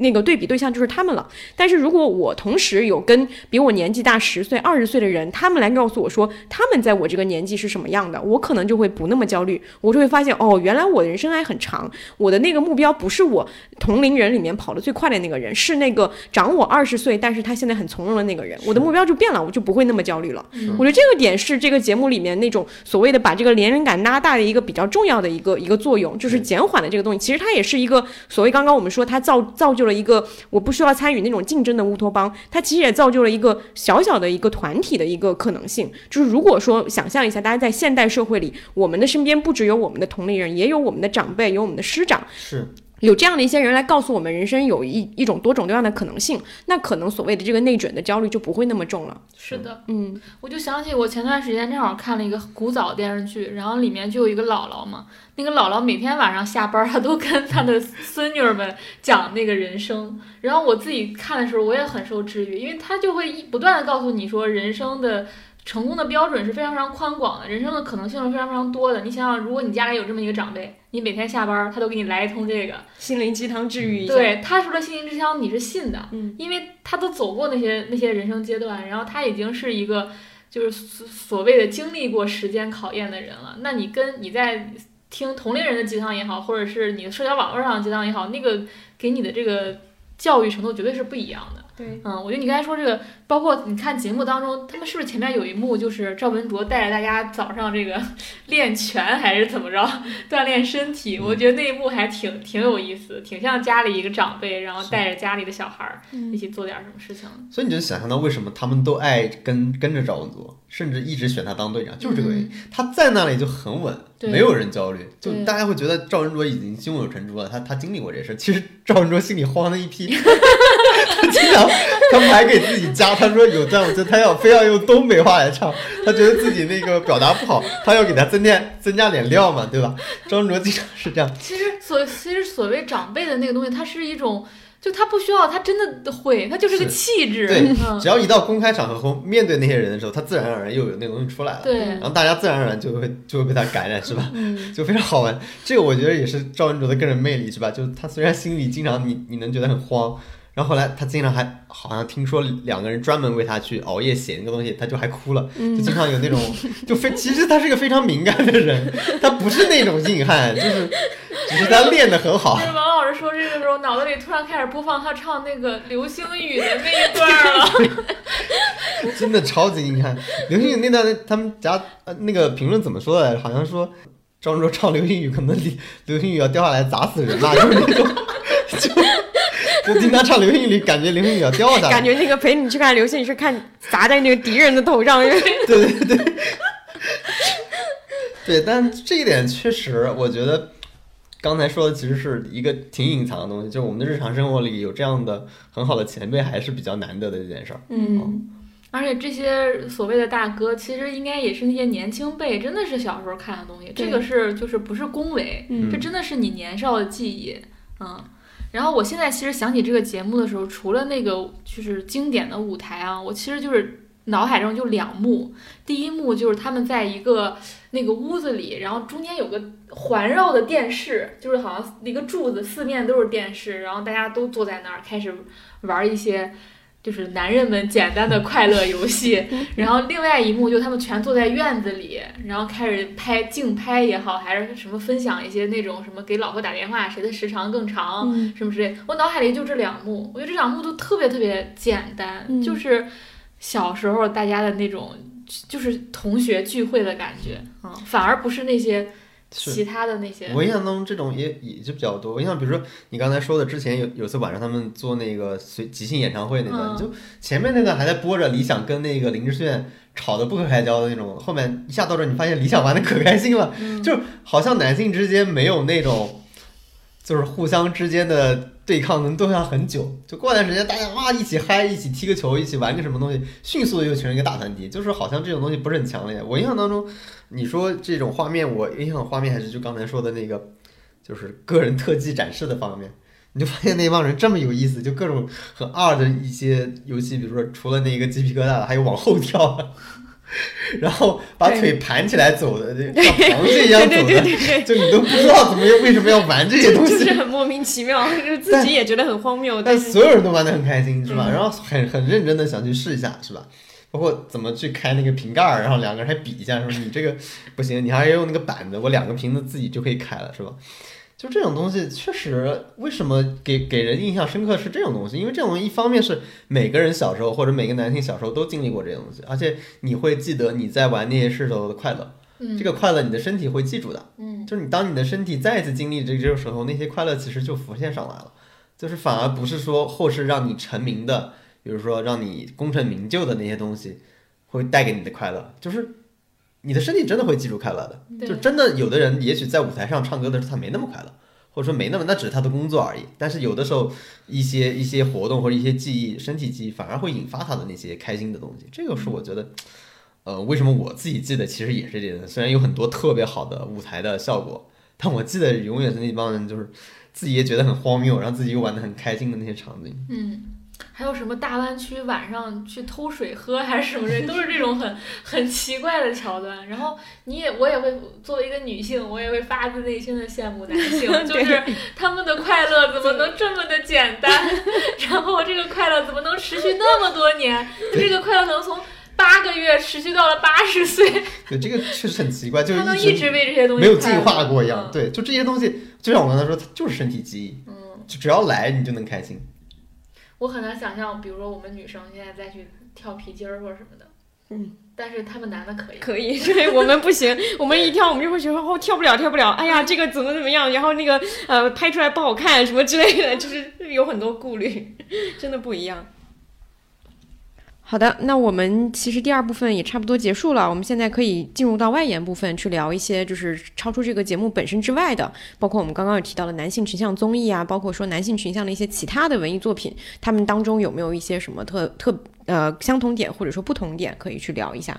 那个对比对象就是他们了，但是如果我同时有跟比我年纪大十岁、二十岁的人，他们来告诉我说他们在我这个年纪是什么样的，我可能就会不那么焦虑，我就会发现哦，原来我的人生还很长，我的那个目标不是我同龄人里面跑得最快的那个人，是那个长我二十岁，但是他现在很从容的那个人，我的目标就变了，我就不会那么焦虑了。我觉得这个点是这个节目里面那种所谓的把这个年龄感拉大的一个比较重要的一个一个作用，就是减缓了这个东西，其实它也是一个所谓刚刚我们说它造造就了一个我不。需要参与那种竞争的乌托邦，它其实也造就了一个小小的一个团体的一个可能性。就是如果说想象一下，大家在现代社会里，我们的身边不只有我们的同龄人，也有我们的长辈，有我们的师长。是。有这样的一些人来告诉我们，人生有一一种多种多样的可能性，那可能所谓的这个内卷的焦虑就不会那么重了。是的，嗯，我就想起我前段时间正好看了一个古早电视剧，然后里面就有一个姥姥嘛，那个姥姥每天晚上下班，她都跟她的孙女儿们讲那个人生，然后我自己看的时候，我也很受治愈，因为她就会不断的告诉你说人生的。成功的标准是非常非常宽广的，人生的可能性是非常非常多的。你想想，如果你家里有这么一个长辈，你每天下班他都给你来一通这个心灵鸡汤治愈一下。对他说的心灵鸡汤，你是信的，嗯，因为他都走过那些那些人生阶段，然后他已经是一个就是所谓的经历过时间考验的人了。那你跟你在听同龄人的鸡汤也好，或者是你的社交网络上的鸡汤也好，那个给你的这个。教育程度绝对是不一样的。对，嗯，我觉得你刚才说这个，包括你看节目当中，他们是不是前面有一幕就是赵文卓带着大家早上这个 练拳还是怎么着锻炼身体？我觉得那一幕还挺挺有意思，挺像家里一个长辈，然后带着家里的小孩儿一起做点什么事情。所以你就想象到为什么他们都爱跟跟着赵文卓，甚至一直选他当队长，就是这个原因。他在那里就很稳，没有人焦虑，就大家会觉得赵文卓已经胸有成竹了，他他经历过这事。其实赵文卓心里慌的一批。他经常，他们还给自己加，他说有段子，他要非要用东北话来唱，他觉得自己那个表达不好，他要给他增添增加点料嘛，对吧？张卓经常是这样。其实所其实所谓长辈的那个东西，它是一种，就他不需要，他真的会，他就是个气质。对，只要一到公开场合后面对那些人的时候，他自然而然又有那个东西出来了。对，然后大家自然而然就会就会被他感染，是吧？嗯，就非常好玩。这个我觉得也是赵文卓的个人魅力，是吧？就他虽然心里经常你你能觉得很慌。然后后来他经常还好像听说两个人专门为他去熬夜写那个东西，他就还哭了，就经常有那种就非其实他是个非常敏感的人，他不是那种硬汉，就是只是他练得很好。王老师说这个时候，脑子里突然开始播放他唱那个流星雨的那一段了，真的超级硬汉。流星雨那段他们家那个评论怎么说的？好像说张卓唱流星雨可能流星雨要掉下来砸死人了，就是那种就。就经常唱流星雨，感觉流星雨要掉下来。感觉那个陪你去看流星雨是看砸在那个敌人的头上。对对对，对，但这一点确实，我觉得刚才说的其实是一个挺隐藏的东西，就我们的日常生活里有这样的很好的前辈，还是比较难得的一件事儿。嗯，而且这些所谓的大哥，其实应该也是那些年轻辈，真的是小时候看的东西。这个是就是不是恭维，这真的是你年少的记忆。嗯。然后我现在其实想起这个节目的时候，除了那个就是经典的舞台啊，我其实就是脑海中就两幕。第一幕就是他们在一个那个屋子里，然后中间有个环绕的电视，就是好像一个柱子，四面都是电视，然后大家都坐在那儿开始玩一些。就是男人们简单的快乐游戏，然后另外一幕就他们全坐在院子里，然后开始拍竞拍也好，还是什么分享一些那种什么给老婆打电话谁的时长更长什么之类。我脑海里就这两幕，我觉得这两幕都特别特别简单，就是小时候大家的那种，就是同学聚会的感觉啊，反而不是那些。其他的那些，我印象当中这种也也就比较多。我印象，比如说你刚才说的，之前有有次晚上他们做那个随即兴演唱会那段，就前面那段还在播着李想跟那个林志炫吵得不可开交的那种，后面一下到这你发现李想玩的可开心了，就好像男性之间没有那种，就是互相之间的。对抗能斗上很久，就过段时间大家哇一起嗨，一起踢个球，一起玩个什么东西，迅速的又成一个大团体，就是好像这种东西不是很强烈。我印象当中，你说这种画面，我印象画面还是就刚才说的那个，就是个人特技展示的方面，你就发现那帮人这么有意思，就各种很二的一些游戏，比如说除了那个鸡皮疙瘩，还有往后跳。然后把腿盘起来走的，像螃蟹一样走的，就你都不知道怎么为什么要玩这些东西，就是很莫名其妙，就自己也觉得很荒谬。但所有人都玩的很开心，是吧？然后很很认真的想去试一下，是吧？包括怎么去开那个瓶盖儿，然后两个人还比一下，说你这个不行，你还要用那个板子，我两个瓶子自己就可以开了，是吧？就这种东西，确实，为什么给给人印象深刻是这种东西？因为这种一方面是每个人小时候或者每个男性小时候都经历过这些东西，而且你会记得你在玩那些事时候的快乐，这个快乐你的身体会记住的，嗯，就是你当你的身体再一次经历这这个时候，那些快乐其实就浮现上来了，就是反而不是说后世让你成名的，比如说让你功成名就的那些东西会带给你的快乐，就是。你的身体真的会记住快乐的，就真的有的人也许在舞台上唱歌的时候他没那么快乐，或者说没那么，那只是他的工作而已。但是有的时候一些一些活动或者一些记忆，身体记忆反而会引发他的那些开心的东西。这个是我觉得，呃，为什么我自己记得其实也是这样。虽然有很多特别好的舞台的效果，但我记得永远是那帮人就是自己也觉得很荒谬，然后自己又玩的很开心的那些场景。嗯。还有什么大湾区晚上去偷水喝还是什么的，都是这种很很奇怪的桥段。然后你也我也会作为一个女性，我也会发自内心的羡慕男性，就是他们的快乐怎么能这么的简单？然后这个快乐怎么能持续那么多年？这个快乐能从八个月持续到了八十岁？对，这个确实很奇怪，就是他能一直为这些东西没有进化过一样。对，就这些东西，就像我刚才说，它就是身体记忆。嗯，就只要来你就能开心。我很难想象，比如说我们女生现在再去跳皮筋儿或者什么的。嗯，但是他们男的可以。可以，对我们不行，我们一跳我们就会觉得哦跳不了跳不了，哎呀这个怎么怎么样，然后那个呃拍出来不好看什么之类的，就是有很多顾虑，真的不一样。好的，那我们其实第二部分也差不多结束了，我们现在可以进入到外延部分去聊一些就是超出这个节目本身之外的，包括我们刚刚有提到的男性群像综艺啊，包括说男性群像的一些其他的文艺作品，他们当中有没有一些什么特特呃相同点或者说不同点可以去聊一下？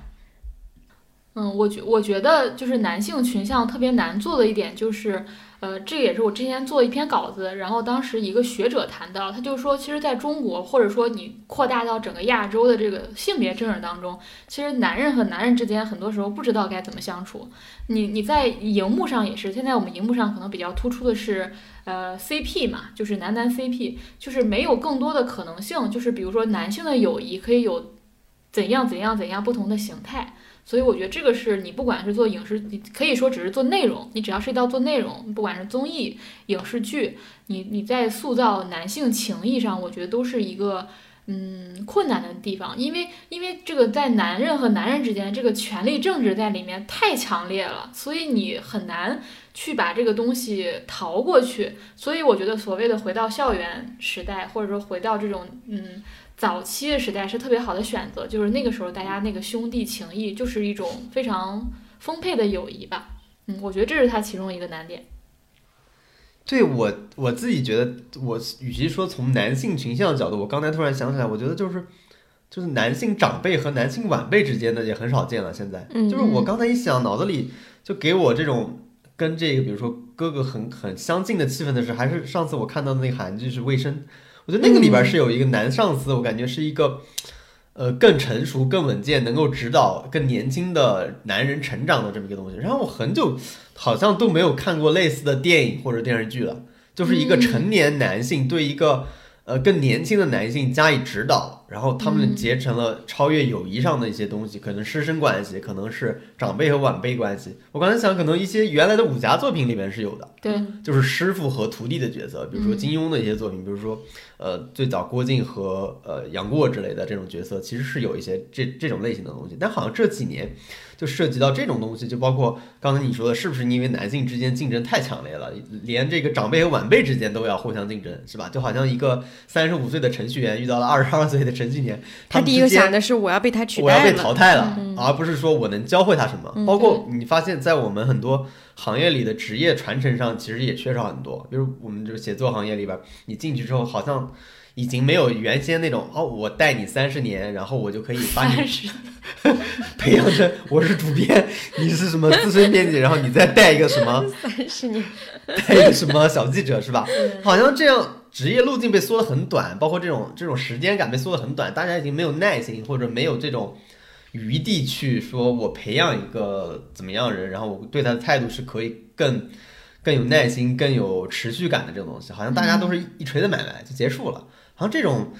嗯，我觉我觉得就是男性群像特别难做的一点就是。呃，这也是我之前做一篇稿子，然后当时一个学者谈到，他就说，其实在中国，或者说你扩大到整个亚洲的这个性别政治当中，其实男人和男人之间很多时候不知道该怎么相处。你你在荧幕上也是，现在我们荧幕上可能比较突出的是，呃，CP 嘛，就是男男 CP，就是没有更多的可能性，就是比如说男性的友谊可以有怎样怎样怎样不同的形态。所以我觉得这个是你不管是做影视，你可以说只是做内容，你只要涉及到做内容，不管是综艺、影视剧，你你在塑造男性情谊上，我觉得都是一个嗯困难的地方，因为因为这个在男人和男人之间这个权力政治在里面太强烈了，所以你很难去把这个东西逃过去。所以我觉得所谓的回到校园时代，或者说回到这种嗯。早期的时代是特别好的选择，就是那个时候大家那个兄弟情谊就是一种非常丰沛的友谊吧。嗯，我觉得这是它其中一个难点。对我我自己觉得，我与其说从男性群像的角度，我刚才突然想起来，我觉得就是就是男性长辈和男性晚辈之间的也很少见了。现在，就是我刚才一想，脑子里就给我这种跟这个比如说哥哥很很相近的气氛的是，还是上次我看到的那个韩剧是《卫生》。我觉得那个里边是有一个男上司，我感觉是一个，呃，更成熟、更稳健，能够指导更年轻的男人成长的这么一个东西。然后我很久好像都没有看过类似的电影或者电视剧了，就是一个成年男性对一个。呃，更年轻的男性加以指导，然后他们结成了超越友谊上的一些东西，可能师生关系，可能是长辈和晚辈关系。我刚才想，可能一些原来的武侠作品里面是有的，对，就是师傅和徒弟的角色，比如说金庸的一些作品，比如说呃，最早郭靖和呃杨过之类的这种角色，其实是有一些这这种类型的东西，但好像这几年。就涉及到这种东西，就包括刚才你说的，是不是因为男性之间竞争太强烈了，连这个长辈和晚辈之间都要互相竞争，是吧？就好像一个三十五岁的程序员遇到了二十二岁的程序员，他第一个想的是我要被他取代，我要被淘汰了，而不是说我能教会他什么。包括你发现，在我们很多行业里的职业传承上，其实也缺少很多。比如我们这个写作行业里边，你进去之后，好像。已经没有原先那种哦，我带你三十年，然后我就可以把你 培养成我是主编，你是什么资深编辑，然后你再带一个什么三十年，带一个什么小记者是吧？好像这样职业路径被缩得很短，包括这种这种时间感被缩得很短，大家已经没有耐心或者没有这种余地去说我培养一个怎么样人，然后我对他的态度是可以更更有耐心、更有持续感的这种东西，好像大家都是一锤子买卖就结束了。好像这种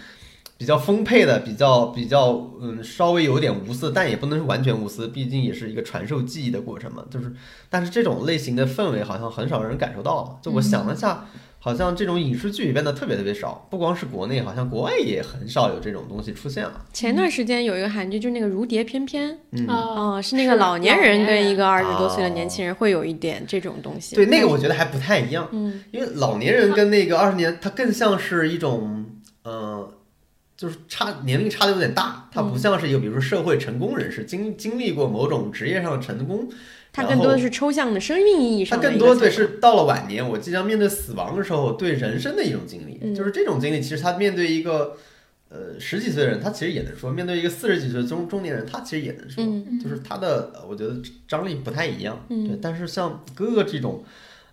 比较丰沛的、比较比较嗯稍微有点无私，但也不能是完全无私，毕竟也是一个传授技艺的过程嘛。就是，但是这种类型的氛围好像很少人感受到了。就我想了下，好像这种影视剧里边的特别特别少，不光是国内，好像国外也很少有这种东西出现了。前段时间有一个韩剧，就是那个《如蝶翩翩》，嗯哦，是那个老年人跟一个二十多岁的年轻人会有一点这种东西。对，那个我觉得还不太一样，嗯，因为老年人跟那个二十年，他更像是一种。嗯，就是差年龄差的有点大，他不像是一个比如说社会成功人士，经经历过某种职业上的成功，他更多的是抽象的生命意义上。他更多对是到了晚年，我即将面对死亡的时候，对人生的一种经历，就是这种经历。其实他面对一个呃十几岁的人，他其实也能说；面对一个四十几岁中中年人，他其实也能说。就是他的，我觉得张力不太一样。对，但是像哥哥这种。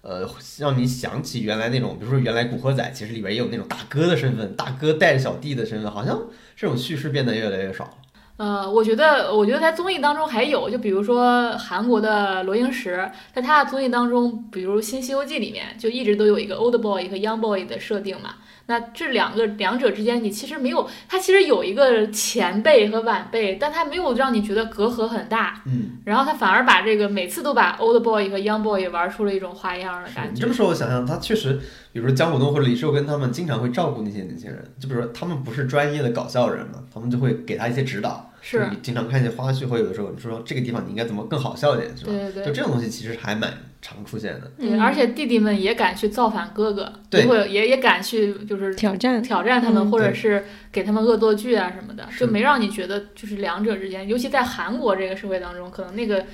呃，让你想起原来那种，比如说原来《古惑仔》，其实里边也有那种大哥的身份，大哥带着小弟的身份，好像这种叙事变得越来越少。呃，我觉得，我觉得在综艺当中还有，就比如说韩国的罗英石，在他的综艺当中，比如《新西游记》里面，就一直都有一个 old boy 和 young boy 的设定嘛。那这两个两者之间，你其实没有，他其实有一个前辈和晚辈，但他没有让你觉得隔阂很大。嗯，然后他反而把这个每次都把 old boy 和 young boy 玩出了一种花样的感觉。你这么说，我想想，他确实，比如说姜虎东或者李寿根他们经常会照顾那些年轻人，就比如说他们不是专业的搞笑人嘛，他们就会给他一些指导。是。你经常看一些花絮，或有的时候你说这个地方你应该怎么更好笑一点，是吧？对对。对就这种东西其实还蛮常出现的。对，而且弟弟们也敢去造反哥哥，对。或者也也敢去就是挑战挑战他们，嗯或者是给他们恶作剧啊什么的，就没让你觉得就是两者之间，尤其在韩国这个社会当中，可能那个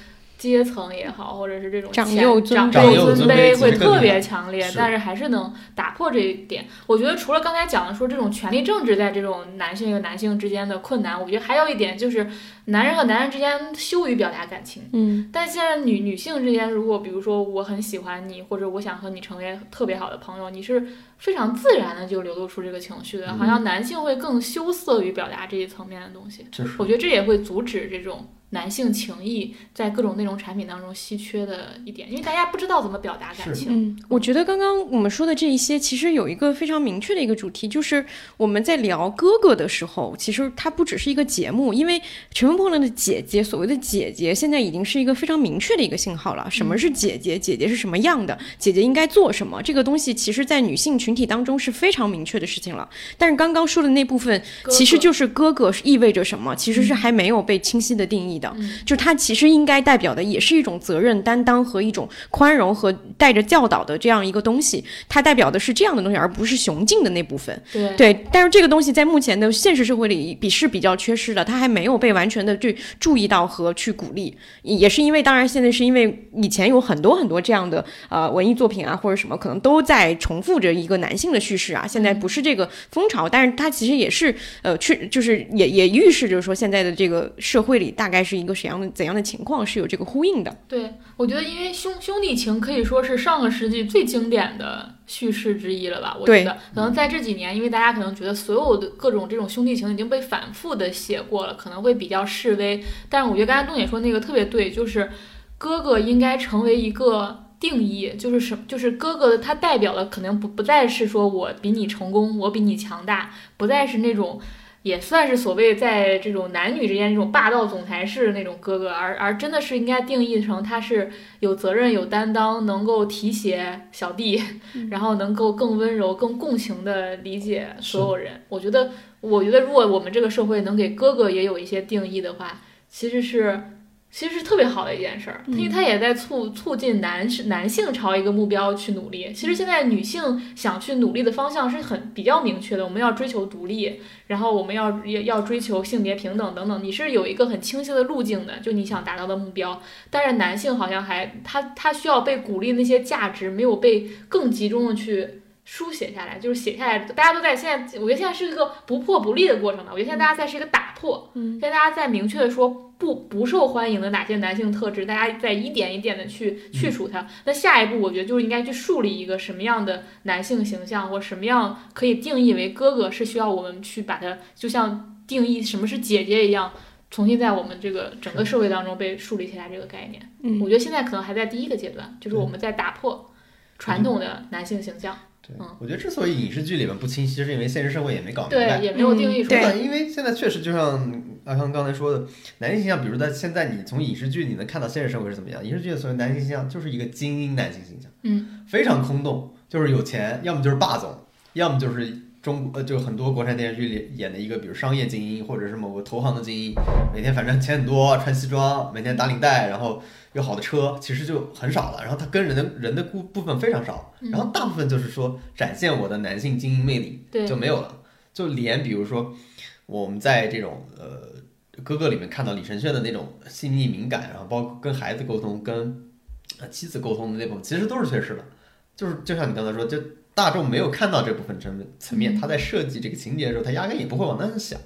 阶层也好，或者是这种长前幼尊长长幼尊尊卑其会特别强烈，是但是还是能打破这一点。我觉得除了刚才讲的说这种权力政治在这种男性和男性之间的困难，我觉得还有一点就是男人和男人之间羞于表达感情。嗯但现在女女性之间，如果比如说我很喜欢你，或者我想和你成为特别好的朋友，你是非常自然的就流露出这个情绪的。好像男性会更羞涩于表达这一层面的东西。我觉得这也会阻止这种男性情谊在各种内容产品当中稀缺的一点，因为大家不知道怎么表达感情。嗯，我觉得刚刚我们说的这一些，其实有一个非常明确的一个主题，就是我们在聊哥哥的时候，其实它不只是一个节目，因为《乘风破浪的姐姐》所谓的姐姐，现在已经是一个非常明确的一个信号了。什么是姐姐？姐姐是什么样的？姐姐应该做什么？这个东西其实，在女性群体当中是非常明确的事情了。但是刚刚说的那部分，哥哥其实就是哥哥是意味着什么，其实是还没有被清晰的定义的。嗯就它其实应该代表的也是一种责任担当和一种宽容和带着教导的这样一个东西，它代表的是这样的东西，而不是雄竞的那部分。对对，但是这个东西在目前的现实社会里比是比较缺失的，它还没有被完全的去注意到和去鼓励，也是因为，当然现在是因为以前有很多很多这样的呃文艺作品啊或者什么，可能都在重复着一个男性的叙事啊，现在不是这个风潮，但是它其实也是呃去就是也也预示着说现在的这个社会里大概是一个怎样的怎样的情况是有这个呼应的。对，我觉得因为兄兄弟情可以说是上个世纪最经典的叙事之一了吧？我觉得可能在这几年，因为大家可能觉得所有的各种这种兄弟情已经被反复的写过了，可能会比较示威。但是我觉得刚才东姐说那个特别对，就是哥哥应该成为一个。定义就是什，就是哥哥，他代表的可能不不再是说我比你成功，我比你强大，不再是那种也算是所谓在这种男女之间这种霸道总裁式的那种哥哥，而而真的是应该定义成他是有责任、有担当，能够提携小弟，然后能够更温柔、更共情的理解所有人。我觉得，我觉得如果我们这个社会能给哥哥也有一些定义的话，其实是。其实是特别好的一件事儿，因为它也在促促进男士男性朝一个目标去努力。其实现在女性想去努力的方向是很比较明确的，我们要追求独立，然后我们要要要追求性别平等等等，你是有一个很清晰的路径的，就你想达到的目标。但是男性好像还他他需要被鼓励那些价值没有被更集中的去书写下来，就是写下来，大家都在现在，我觉得现在是一个不破不立的过程吧。我觉得现在大家在是一个打破，嗯。现在大家在明确的说不不受欢迎的哪些男性特质，大家在一点一点的去去除它。那下一步，我觉得就是应该去树立一个什么样的男性形象，或什么样可以定义为哥哥，是需要我们去把它，就像定义什么是姐姐一样。重新在我们这个整个社会当中被树立起来这个概念，嗯。我觉得现在可能还在第一个阶段，就是我们在打破传统的男性形象，我觉得之所以影视剧里面不清晰，是因为现实社会也没搞明白。对，也没有定义出来。对，因为现在确实就像阿康刚才说的，男性形象，比如在现在你从影视剧你能看到现实社会是怎么样，影视剧的所谓男性形象就是一个精英男性形象，嗯，非常空洞，就是有钱，要么就是霸总，要么就是中呃就很多国产电视剧里演的一个，比如商业精英或者是某个投行的精英，每天反正钱很多，穿西装，每天打领带，然后有好的车，其实就很少了。然后他跟人的人的部部分非常少，嗯然后大部分就是说展现我的男性精英魅力，对就没有了。就连比如说我们在这种呃哥哥里面看到李承铉的那种细腻敏感，然后包括跟孩子沟通、跟呃妻子沟通的那部分，其实都是缺失的。就是就像你刚才说，就大众没有看到这部分层层面，嗯他在设计这个情节的时候，他压根也不会往那想。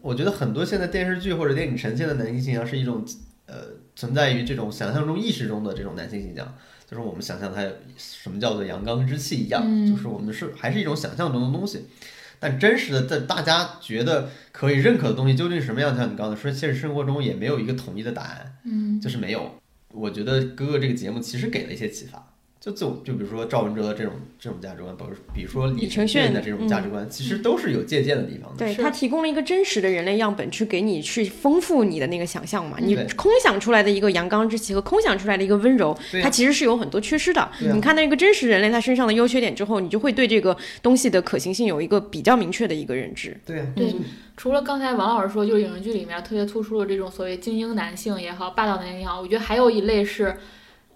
我觉得很多现在电视剧或者电影呈现的男性形象是一种呃存在于这种想象中、意识中的这种男性形象，就是我们想象他什么叫做阳刚之气一样，嗯就是我们是还是一种想象中的东西。但真实的，在大家觉得可以认可的东西究竟是什么样？像你刚才说，现实生活中也没有一个统一的答案，嗯，就是没有。我觉得《哥哥》这个节目其实给了一些启发，就就就比如说赵文哲的这种这种价值观，比如比如说李承铉的这种价值观，其实都是有借鉴的地方的。对他提供了一个真实的人类样本，去给你去丰富你的那个想象嘛。你空想出来的一个阳刚之气和空想出来的一个温柔，它其实是有很多缺失的。啊你看到一个真实人类他身上的优缺点之后，你就会对这个东西的可行性有一个比较明确的一个认知。对啊，对除了刚才王老师说，就是影视剧里面特别突出的这种所谓精英男性也好，霸道男性也好，我觉得还有一类是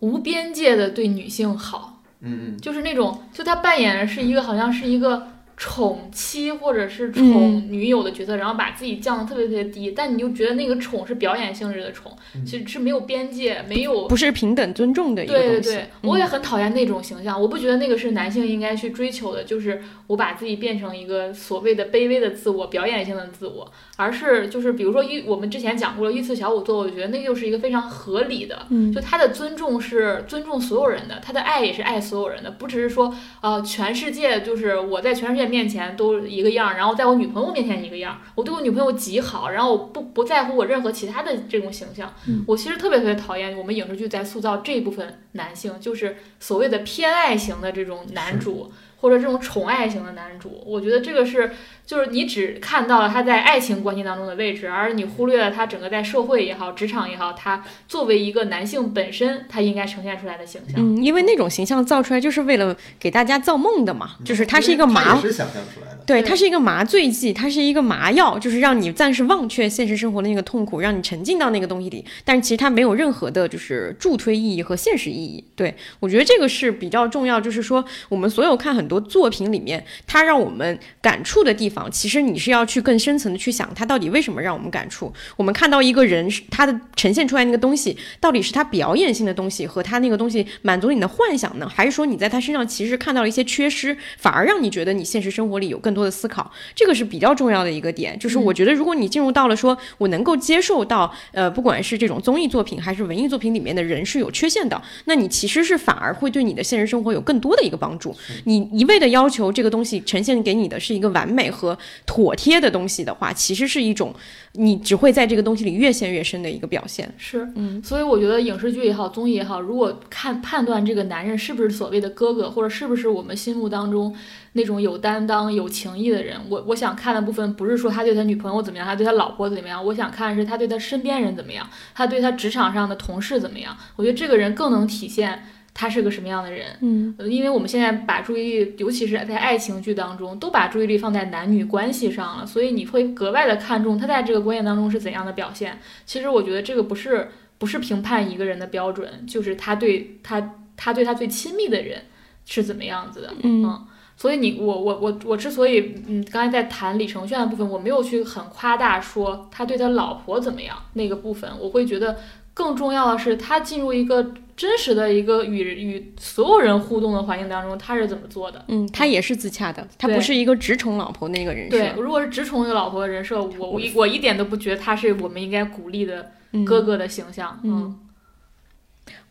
无边界的对女性好，嗯嗯，就是那种就他扮演的是一个好像是一个宠妻或者是宠女友的角色，然后把自己降的特别特别低，但你就觉得那个宠是表演性质的宠，嗯。其实是没有边界，没有不是平等尊重的一个东西。对对对，我也很讨厌那种形象，我不觉得那个是男性应该去追求的，就是我把自己变成一个所谓的卑微的自我、表演性的自我，而是就是比如说一我们之前讲过了御赐小仵作，我觉得那就是一个非常合理的，嗯。就他的尊重是尊重所有人的，他的爱也是爱所有人的，不只是说呃全世界就是我在全世界面前都一个样儿，然后在我女朋友面前一个样儿，我对我女朋友极好，然后我不不在乎我任何其他的这种形象，嗯我其实特别特别讨厌我们影视剧在塑造这一部分男性，就是所谓的偏爱型的这种男主。或者这种宠爱型的男主，我觉得这个是，就是你只看到了他在爱情关系当中的位置，而你忽略了他整个在社会也好、职场也好，他作为一个男性本身，他应该呈现出来的形象。嗯，因为那种形象造出来就是为了给大家造梦的嘛，就是它是一个麻是想象出来的。对，对它是一个麻醉剂，它是一个麻药，就是让你暂时忘却现实生活的那个痛苦，让你沉浸到那个东西里。但是其实它没有任何的，就是助推意义和现实意义。对我觉得这个是比较重要，就是说我们所有看很多作品里面，它让我们感触的地方，其实你是要去更深层的去想，它到底为什么让我们感触。我们看到一个人，他的呈现出来那个东西，到底是他表演性的东西和他那个东西满足你的幻想呢，还是说你在他身上其实看到了一些缺失，反而让你觉得你现实生活里有更多的思考？这个是比较重要的一个点。就是我觉得，如果你进入到了说我能够接受到，呃，不管是这种综艺作品还是文艺作品里面的人是有缺陷的，那你其实是反而会对你的现实生活有更多的一个帮助。你一味的要求这个东西呈现给你的是一个完美和妥帖的东西的话，其实是一种你只会在这个东西里越陷越深的一个表现。是，嗯，所以我觉得影视剧也好，综艺也好，如果看判断这个男人是不是所谓的哥哥，或者是不是我们心目当中那种有担当、有情义的人，我我想看的部分不是说他对他女朋友怎么样，他对他老婆怎么样，我想看的是他对他身边人怎么样，他对他职场上的同事怎么样。我觉得这个人更能体现他是个什么样的人。嗯呃，因为我们现在把注意力，尤其是在爱情剧当中，都把注意力放在男女关系上了，所以你会格外的看重他在这个关系当中是怎样的表现。其实我觉得这个不是不是评判一个人的标准，就是他对他他对他最亲密的人是怎么样子的。嗯所以你我我我我之所以嗯刚才在谈李承铉的部分，我没有去很夸大说他对他老婆怎么样那个部分，我会觉得更重要的是他进入一个真实的一个与与所有人互动的环境当中，他是怎么做的。嗯，他也是自洽的，他不是一个直宠老婆那个人设。对，如果是直宠一个老婆的人设，我我一我一点都不觉得他是我们应该鼓励的嗯哥哥的形象。嗯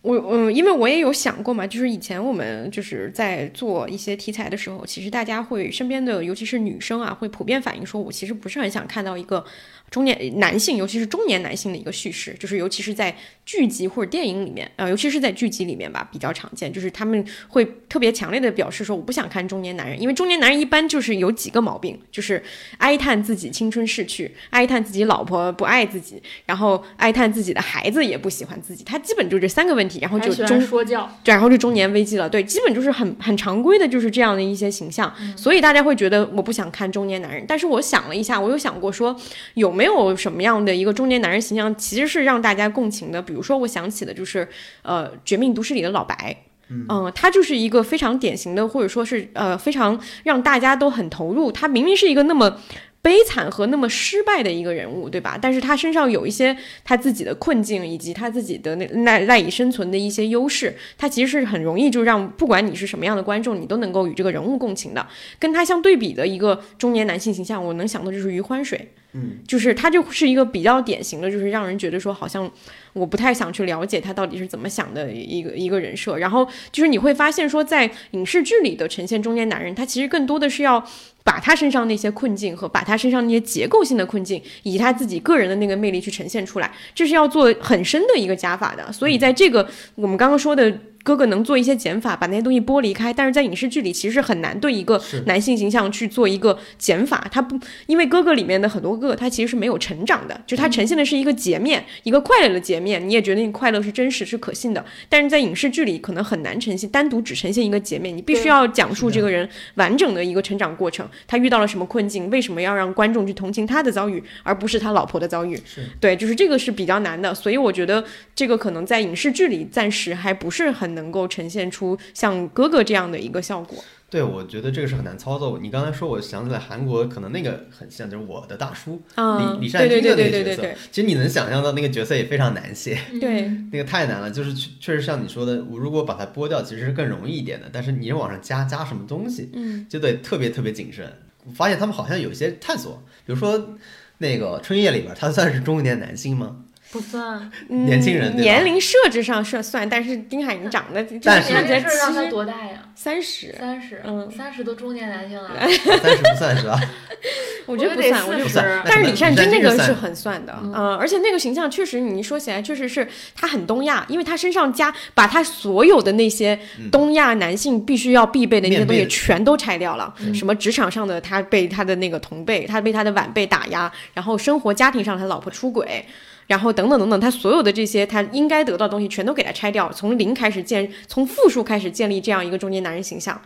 我嗯，因为我也有想过嘛，就是以前我们就是在做一些题材的时候，其实大家会身边的，尤其是女生啊，会普遍反映说，我其实不是很想看到一个中年男性，尤其是中年男性的一个叙事，就是尤其是在剧集或者电影里面，呃，尤其是在剧集里面吧，比较常见，就是他们会特别强烈的表示说，我不想看中年男人，因为中年男人一般就是有几个毛病，就是哀叹自己青春逝去，哀叹自己老婆不爱自己，然后哀叹自己的孩子也不喜欢自己，他基本就这三个问题，然后就中说教，对，然后就中年危机了，对，基本就是很很常规的，就是这样的一些形象，所以大家会觉得我不想看中年男人。但是我想了一下，我有想过说，有没有什么样的一个中年男人形象，其实是让大家共情的？比如说，我想起的就是呃，《绝命毒师》里的老白。嗯，他就是一个非常典型的，或者说是呃非常让大家都很投入。他明明是一个那么悲惨和那么失败的一个人物，对吧？但是他身上有一些他自己的困境，以及他自己的那赖赖以生存的一些优势，他其实是很容易就让不管你是什么样的观众，你都能够与这个人物共情的。跟他相对比的一个中年男性形象，我能想到就是余欢水。嗯，就是他就是一个比较典型的，就是让人觉得说好像我不太想去了解他到底是怎么想的一个一个人设。然后就是你会发现说，在影视剧里的呈现中年男人，他其实更多的是要把他身上那些困境和把他身上那些结构性的困境，以及他自己个人的那个魅力去呈现出来，这是要做很深的一个加法的。所以在这个我们刚刚说的哥哥能做一些减法，把那些东西剥离开。但是在影视剧里，其实很难对一个男性形象去做一个减法。他不，因为哥哥里面的很多哥哥，他其实是没有成长的，就他呈现的是一个截面，一个快乐的截面。你也觉得你快乐是真实、是可信的。但是在影视剧里，可能很难呈现，单独只呈现一个截面。你必须要讲述这个人完整的一个成长过程，他遇到了什么困境，为什么要让观众去同情他的遭遇，而不是他老婆的遭遇。对，就是这个是比较难的。所以我觉得这个可能在影视剧里暂时还不是很能够呈现出像哥哥这样的一个效果。对，我觉得这个是很难操作。你刚才说，我想起来韩国可能那个很像，就是我的大叔李李善均的那个角色。其实你能想象到那个角色也非常难写，对，那个太难了。就是确实像你说的，我如果把它剥掉，其实是更容易一点的。但是你往上加加什么东西，嗯，就得特别特别谨慎。我发现他们好像有一些探索，比如说那个春夜里边，他算是中年男性吗？不算，年轻人年龄设置上是算，但是丁海寅长得，但是年龄设置上他多大呀？三十，三十，嗯，三十都中年男性了，三十不算是吧？我觉得不算，我觉得不算。但是李善均那个是很算的，嗯，而且那个形象确实，你说起来确实是他很东亚，因为他身上加把他所有的那些东亚男性必须要必备的那些东西全都拆掉了，什么职场上的他被他的那个同辈，他被他的晚辈打压，然后生活家庭上他老婆出轨。然后等等等等，他所有的这些他应该得到的东西全都给他拆掉，从零开始建，从负数开始建立这样一个中年男人形象，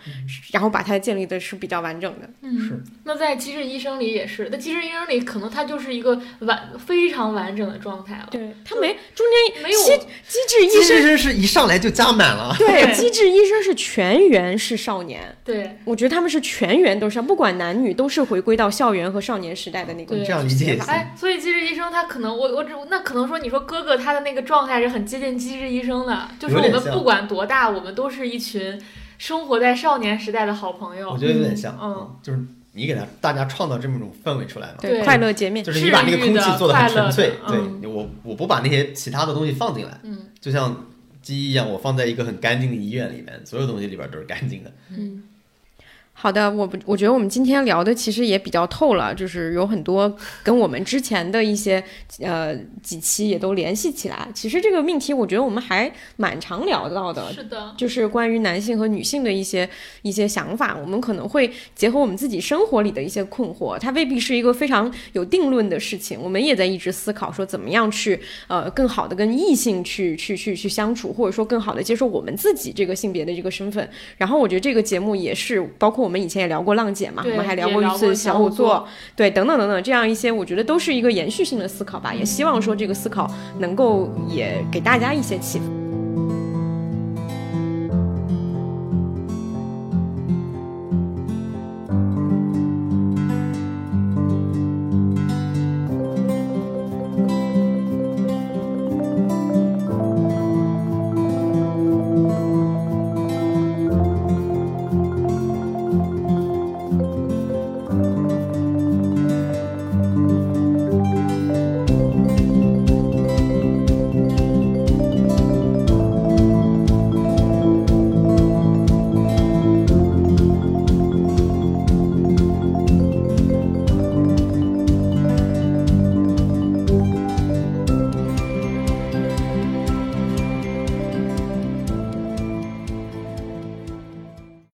然后把他建立的是比较完整的。嗯，是。那在《机智医生》里也是，那《机智医生》里可能他就是一个完非常完整的状态了。对他没中间没有机机智医生是一上来就加满了。对，机智医生是全员是少年。对，我觉得他们是全员都是，不管男女都是回归到校园和少年时代的那个。这样理解。哎，所以机智医生他可能我我只。那可能说，你说哥哥他的那个状态是很接近机智医生的，就是我们不管多大，我们都是一群生活在少年时代的好朋友。我觉得有点像，嗯，就是你给他大家创造这么一种氛围出来嘛，对，快乐洁面，就是你把那个空气做的很纯粹，对我我不把那些其他的东西放进来，嗯，就像鸡一样，我放在一个很干净的医院里面，所有东西里边都是干净的，嗯。好的，我不，我觉得我们今天聊的其实也比较透了，就是有很多跟我们之前的一些呃几期也都联系起来。其实这个命题，我觉得我们还蛮常聊到的，是的，就是关于男性和女性的一些一些想法，我们可能会结合我们自己生活里的一些困惑，它未必是一个非常有定论的事情。我们也在一直思考说，怎么样去呃更好的跟异性去去去去相处，或者说更好的接受我们自己这个性别的这个身份。然后我觉得这个节目也是包括我们。我们以前也聊过浪姐嘛，我们还聊过一次小五座，对，等等等等，这样一些，我觉得都是一个延续性的思考吧。也希望说这个思考能够也给大家一些启发。